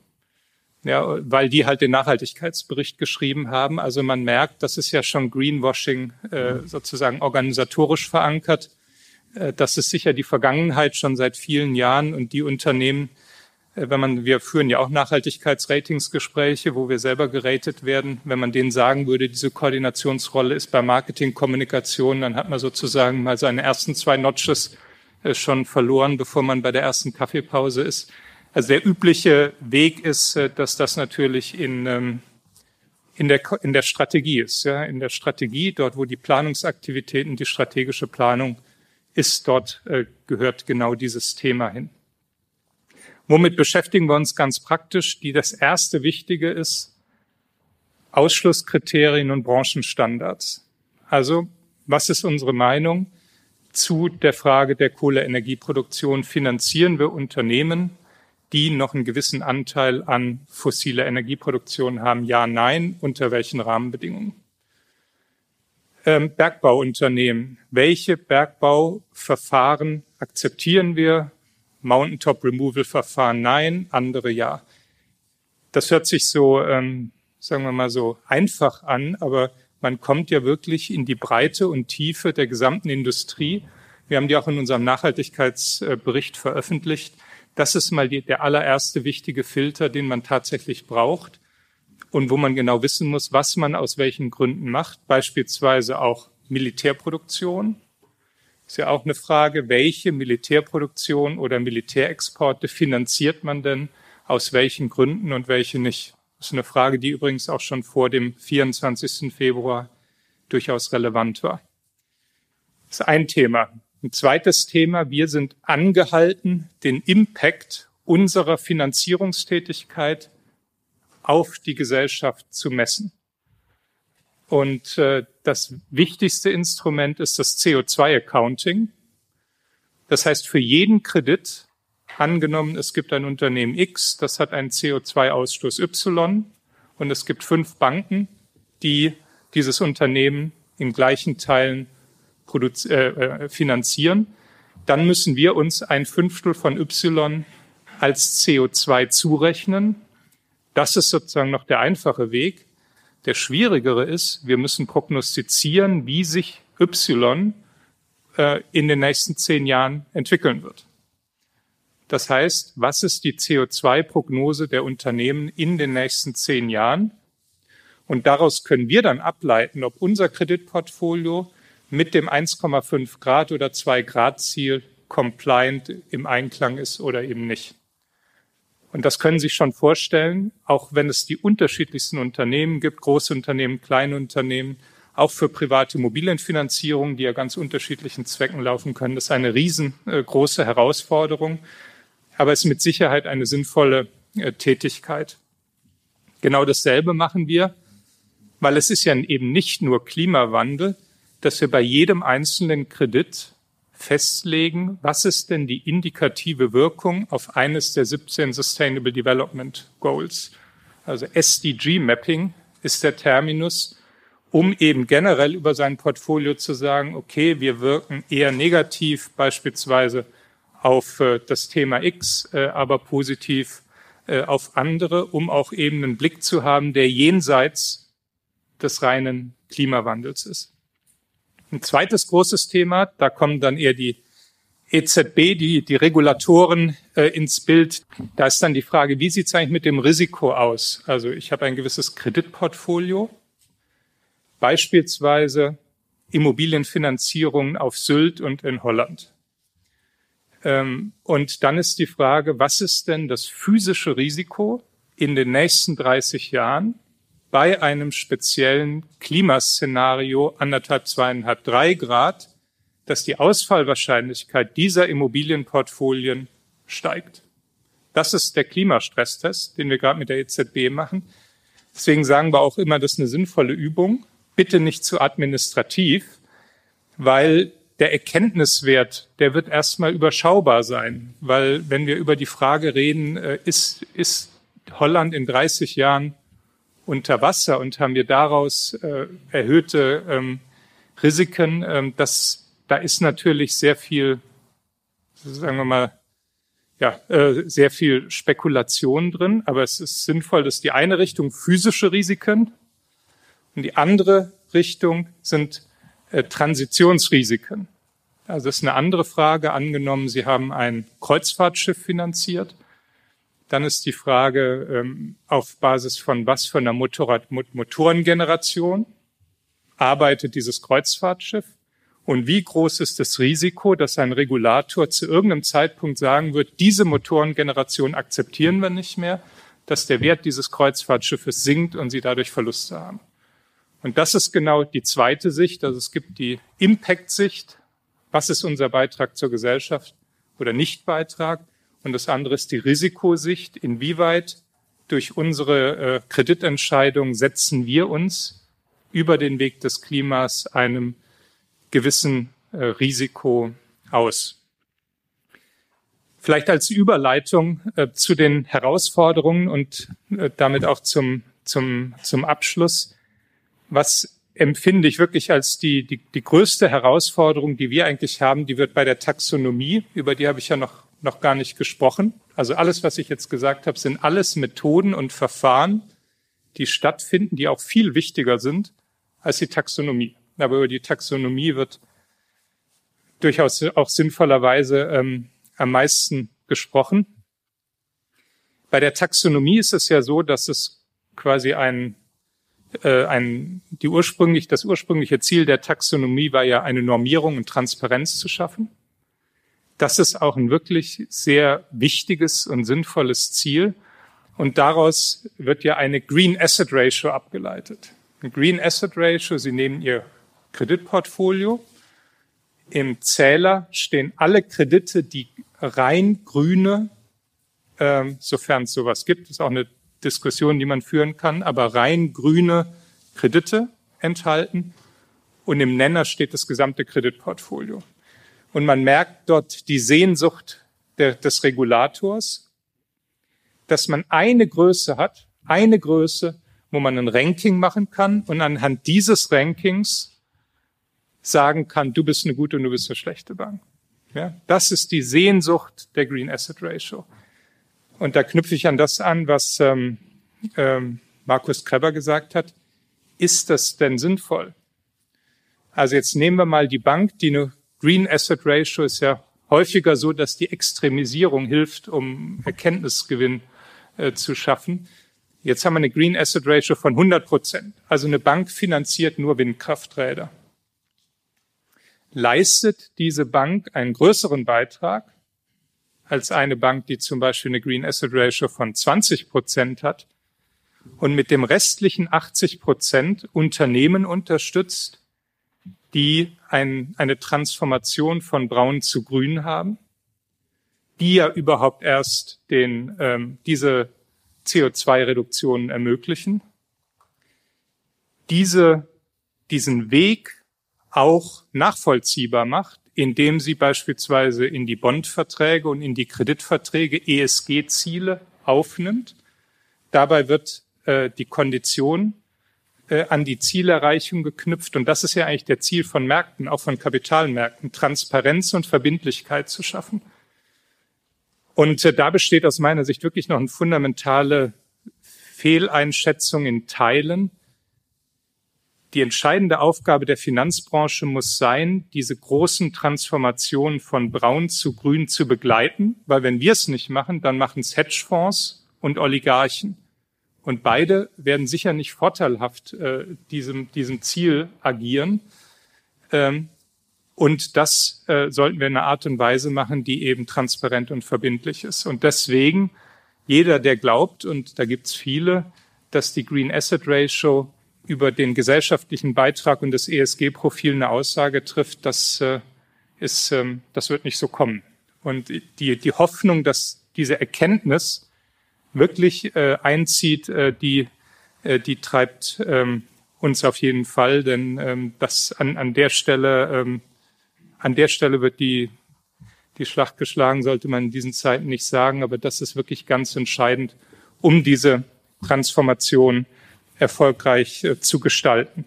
Ja, weil die halt den Nachhaltigkeitsbericht geschrieben haben. Also man merkt, das ist ja schon Greenwashing äh, sozusagen organisatorisch verankert. Äh, das ist sicher die Vergangenheit schon seit vielen Jahren und die Unternehmen, äh, wenn man, wir führen ja auch Nachhaltigkeitsratingsgespräche, wo wir selber geratet werden. Wenn man denen sagen würde, diese Koordinationsrolle ist bei Marketing, Kommunikation, dann hat man sozusagen mal seine ersten zwei Notches äh, schon verloren, bevor man bei der ersten Kaffeepause ist. Also der übliche Weg ist, äh, dass das natürlich in, ähm, in, der, in der Strategie ist. Ja? In der Strategie, dort wo die Planungsaktivitäten, die strategische Planung ist, dort gehört genau dieses Thema hin. Womit beschäftigen wir uns ganz praktisch? Die das erste Wichtige ist Ausschlusskriterien und Branchenstandards. Also, was ist unsere Meinung zu der Frage der Kohleenergieproduktion? Finanzieren wir Unternehmen, die noch einen gewissen Anteil an fossiler Energieproduktion haben? Ja, nein. Unter welchen Rahmenbedingungen? Ähm, Bergbauunternehmen. Welche Bergbauverfahren akzeptieren wir? Mountaintop Removal Verfahren nein, andere ja. Das hört sich so, ähm, sagen wir mal so einfach an, aber man kommt ja wirklich in die Breite und Tiefe der gesamten Industrie. Wir haben die auch in unserem Nachhaltigkeitsbericht veröffentlicht. Das ist mal die, der allererste wichtige Filter, den man tatsächlich braucht und wo man genau wissen muss, was man aus welchen Gründen macht. Beispielsweise auch Militärproduktion. Ist ja auch eine Frage, welche Militärproduktion oder Militärexporte finanziert man denn, aus welchen Gründen und welche nicht. Das ist eine Frage, die übrigens auch schon vor dem 24. Februar durchaus relevant war. Das ist ein Thema. Ein zweites Thema, wir sind angehalten, den Impact unserer Finanzierungstätigkeit auf die Gesellschaft zu messen. Und äh, das wichtigste Instrument ist das CO2-Accounting. Das heißt, für jeden Kredit, angenommen, es gibt ein Unternehmen X, das hat einen CO2-Ausstoß Y und es gibt fünf Banken, die dieses Unternehmen in gleichen Teilen äh, äh, finanzieren, dann müssen wir uns ein Fünftel von Y als CO2 zurechnen. Das ist sozusagen noch der einfache Weg. Der schwierigere ist, wir müssen prognostizieren, wie sich Y äh, in den nächsten zehn Jahren entwickeln wird. Das heißt, was ist die CO2-Prognose der Unternehmen in den nächsten zehn Jahren? Und daraus können wir dann ableiten, ob unser Kreditportfolio mit dem 1,5 Grad oder 2 Grad Ziel compliant im Einklang ist oder eben nicht. Und das können Sie sich schon vorstellen, auch wenn es die unterschiedlichsten Unternehmen gibt, große Unternehmen, kleine Unternehmen, auch für private Immobilienfinanzierung, die ja ganz unterschiedlichen Zwecken laufen können. Das ist eine riesengroße Herausforderung, aber es ist mit Sicherheit eine sinnvolle äh, Tätigkeit. Genau dasselbe machen wir, weil es ist ja eben nicht nur Klimawandel, dass wir bei jedem einzelnen Kredit festlegen, was ist denn die indikative Wirkung auf eines der 17 Sustainable Development Goals. Also SDG Mapping ist der Terminus, um eben generell über sein Portfolio zu sagen, okay, wir wirken eher negativ beispielsweise auf äh, das Thema X, äh, aber positiv äh, auf andere, um auch eben einen Blick zu haben, der jenseits des reinen Klimawandels ist. Ein zweites großes Thema, da kommen dann eher die EZB, die, die Regulatoren äh, ins Bild. Da ist dann die Frage, wie sieht es eigentlich mit dem Risiko aus? Also ich habe ein gewisses Kreditportfolio, beispielsweise Immobilienfinanzierungen auf Sylt und in Holland. Ähm, und dann ist die Frage, was ist denn das physische Risiko in den nächsten 30 Jahren bei einem speziellen Klimaszenario anderthalb, zweieinhalb, drei Grad, dass die Ausfallwahrscheinlichkeit dieser Immobilienportfolien steigt. Das ist der Klimastresstest, den wir gerade mit der EZB machen. Deswegen sagen wir auch immer, das ist eine sinnvolle Übung. Bitte nicht zu administrativ, weil der Erkenntniswert, der wird erstmal überschaubar sein. Weil wenn wir über die Frage reden, äh, ist, ist Holland in 30 Jahren unter Wasser und haben wir daraus äh, erhöhte ähm, Risiken. Ähm, das, da ist natürlich sehr viel, sagen wir mal, ja, äh, sehr viel Spekulation drin, aber es ist sinnvoll, dass die eine Richtung physische Risiken und die andere Richtung sind äh, Transitionsrisiken. Also das ist eine andere Frage. Angenommen, Sie haben ein Kreuzfahrtschiff finanziert dann ist die Frage, ähm, auf Basis von was für einer Motorrad Motorengeneration arbeitet dieses Kreuzfahrtschiff und wie groß ist das Risiko, dass ein Regulator zu irgendeinem Zeitpunkt sagen wird, diese Motorengeneration akzeptieren wir nicht mehr, dass der Wert dieses Kreuzfahrtschiffes sinkt und sie dadurch Verluste haben. Und das ist genau die zweite Sicht. Also es gibt die Impact-Sicht. Was ist unser Beitrag zur Gesellschaft oder Nichtbeitrag? Und das andere ist die Risikosicht. Inwieweit durch unsere äh, Kreditentscheidung setzen wir uns über den Weg des Klimas einem gewissen äh, Risiko aus? Vielleicht als Überleitung äh, zu den Herausforderungen und damit auch zum, zum, zum Abschluss. Was empfinde ich wirklich als die, die, die größte Herausforderung, die wir eigentlich haben, die wird bei der Taxonomie, über die habe ich ja noch noch gar nicht gesprochen. Also alles, was ich jetzt gesagt habe, sind alles Methoden und Verfahren, die stattfinden, die auch viel wichtiger sind als die Taxonomie. Aber über die Taxonomie wird durchaus auch sinnvollerweise ähm, am meisten gesprochen. Bei der Taxonomie ist es ja so, dass es quasi ein, äh, ein die ursprünglich das ursprüngliche Ziel der Taxonomie war ja eine Normierung und Transparenz zu schaffen. Das ist auch ein wirklich sehr wichtiges und sinnvolles Ziel. Und daraus wird ja eine Green Asset Ratio abgeleitet. Eine Green Asset Ratio, Sie nehmen Ihr Kreditportfolio. Im Zähler stehen alle Kredite, die rein grüne, äh, sofern es sowas gibt, ist auch eine Diskussion, die man führen kann, aber rein grüne Kredite enthalten. Und im Nenner steht das gesamte Kreditportfolio. Und man merkt dort die Sehnsucht der, des Regulators, dass man eine Größe hat, eine Größe, wo man ein Ranking machen kann und anhand dieses Rankings sagen kann, du bist eine gute und du bist eine schlechte Bank. Ja, das ist die Sehnsucht der Green Asset Ratio. Und da knüpfe ich an das an, was ähm, ähm, Markus Kreber gesagt hat. Ist das denn sinnvoll? Also jetzt nehmen wir mal die Bank, die eine Green Asset Ratio ist ja häufiger so, dass die Extremisierung hilft, um Erkenntnisgewinn äh, zu schaffen. Jetzt haben wir eine Green Asset Ratio von 100 Prozent. Also eine Bank finanziert nur Windkrafträder. Leistet diese Bank einen größeren Beitrag als eine Bank, die zum Beispiel eine Green Asset Ratio von 20 Prozent hat und mit dem restlichen 80 Prozent Unternehmen unterstützt, die ein, eine Transformation von Braun zu Grün haben, die ja überhaupt erst den, ähm, diese CO2-Reduktionen ermöglichen, diese, diesen Weg auch nachvollziehbar macht, indem sie beispielsweise in die Bondverträge und in die Kreditverträge ESG-Ziele aufnimmt. Dabei wird äh, die Kondition äh, an die Zielerreichung geknüpft. Und das ist ja eigentlich der Ziel von Märkten, auch von Kapitalmärkten, Transparenz und Verbindlichkeit zu schaffen. Und äh, da besteht aus meiner Sicht wirklich noch eine fundamentale Fehleinschätzung in Teilen. Die entscheidende Aufgabe der Finanzbranche muss sein, diese großen Transformationen von braun zu grün zu begleiten, weil wenn wir es nicht machen, dann machen es Hedgefonds und Oligarchen. Und beide werden sicher nicht vorteilhaft äh, diesem, diesem Ziel agieren. Ähm, und das äh, sollten wir in einer Art und Weise machen, die eben transparent und verbindlich ist. Und deswegen, jeder, der glaubt, und da gibt's viele, dass die Green Asset Ratio über den gesellschaftlichen Beitrag und das ESG-Profil eine Aussage trifft, das äh, ist, ähm, das wird nicht so kommen. Und die, die Hoffnung, dass diese Erkenntnis wirklich äh, einzieht, äh, die, äh, die treibt ähm, uns auf jeden Fall, denn ähm, das an, an der Stelle, ähm, an der Stelle wird die, die Schlacht geschlagen, sollte man in diesen Zeiten nicht sagen, aber das ist wirklich ganz entscheidend, um diese Transformation erfolgreich äh, zu gestalten.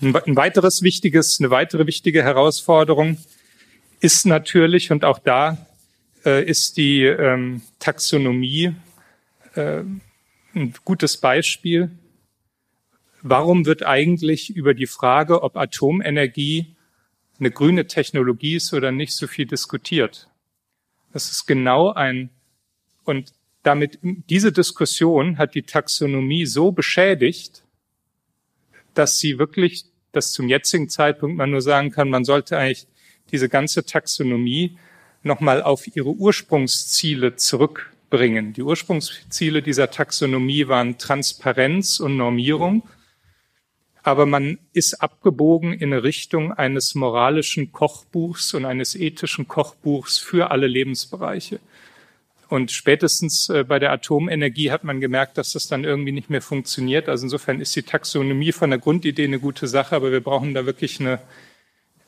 Ein, ein weiteres wichtiges, eine weitere wichtige Herausforderung ist natürlich, und auch da äh, ist die ähm, Taxonomie ein gutes Beispiel. Warum wird eigentlich über die Frage, ob Atomenergie eine grüne Technologie ist oder nicht, so viel diskutiert? Das ist genau ein, und damit diese Diskussion hat die Taxonomie so beschädigt, dass sie wirklich, dass zum jetzigen Zeitpunkt man nur sagen kann, man sollte eigentlich diese ganze Taxonomie nochmal auf ihre Ursprungsziele zurück bringen. Die Ursprungsziele dieser Taxonomie waren Transparenz und Normierung, aber man ist abgebogen in Richtung eines moralischen Kochbuchs und eines ethischen Kochbuchs für alle Lebensbereiche. Und spätestens äh, bei der Atomenergie hat man gemerkt, dass das dann irgendwie nicht mehr funktioniert. Also insofern ist die Taxonomie von der Grundidee eine gute Sache, aber wir brauchen da wirklich eine,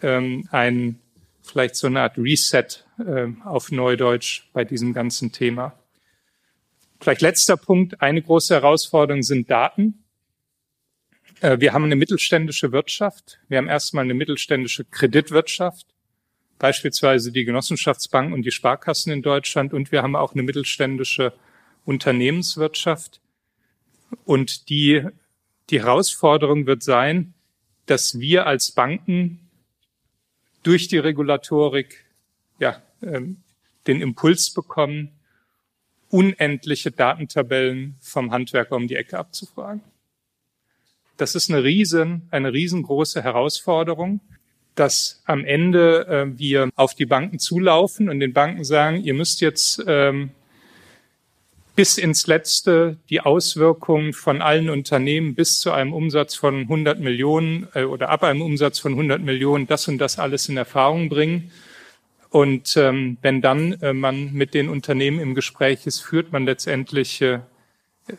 ähm, ein, vielleicht so eine Art Reset äh, auf Neudeutsch bei diesem ganzen Thema. Vielleicht letzter Punkt. Eine große Herausforderung sind Daten. Äh, wir haben eine mittelständische Wirtschaft. Wir haben erstmal eine mittelständische Kreditwirtschaft, beispielsweise die Genossenschaftsbanken und die Sparkassen in Deutschland. Und wir haben auch eine mittelständische Unternehmenswirtschaft. Und die, die Herausforderung wird sein, dass wir als Banken durch die Regulatorik ja, ähm, den Impuls bekommen, unendliche Datentabellen vom Handwerker um die Ecke abzufragen. Das ist eine riesen, eine riesengroße Herausforderung, dass am Ende äh, wir auf die Banken zulaufen und den Banken sagen, ihr müsst jetzt ähm, bis ins Letzte die Auswirkungen von allen Unternehmen bis zu einem Umsatz von 100 Millionen äh, oder ab einem Umsatz von 100 Millionen das und das alles in Erfahrung bringen. Und ähm, wenn dann äh, man mit den Unternehmen im Gespräch ist, führt man letztendlich äh,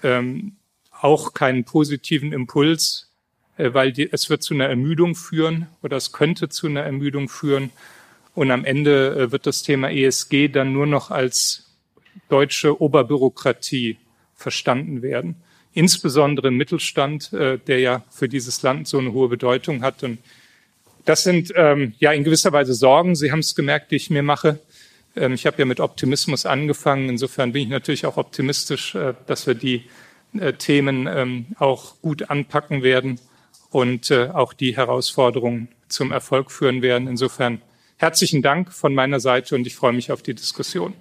ähm, auch keinen positiven Impuls, äh, weil die, es wird zu einer Ermüdung führen oder es könnte zu einer Ermüdung führen. Und am Ende äh, wird das Thema ESG dann nur noch als deutsche Oberbürokratie verstanden werden. Insbesondere im Mittelstand, äh, der ja für dieses Land so eine hohe Bedeutung hat. Und das sind ähm, ja in gewisser Weise Sorgen. Sie haben es gemerkt, die ich mir mache. Ähm, ich habe ja mit Optimismus angefangen. Insofern bin ich natürlich auch optimistisch, äh, dass wir die äh, Themen ähm, auch gut anpacken werden und äh, auch die Herausforderungen zum Erfolg führen werden. Insofern herzlichen Dank von meiner Seite und ich freue mich auf die Diskussion.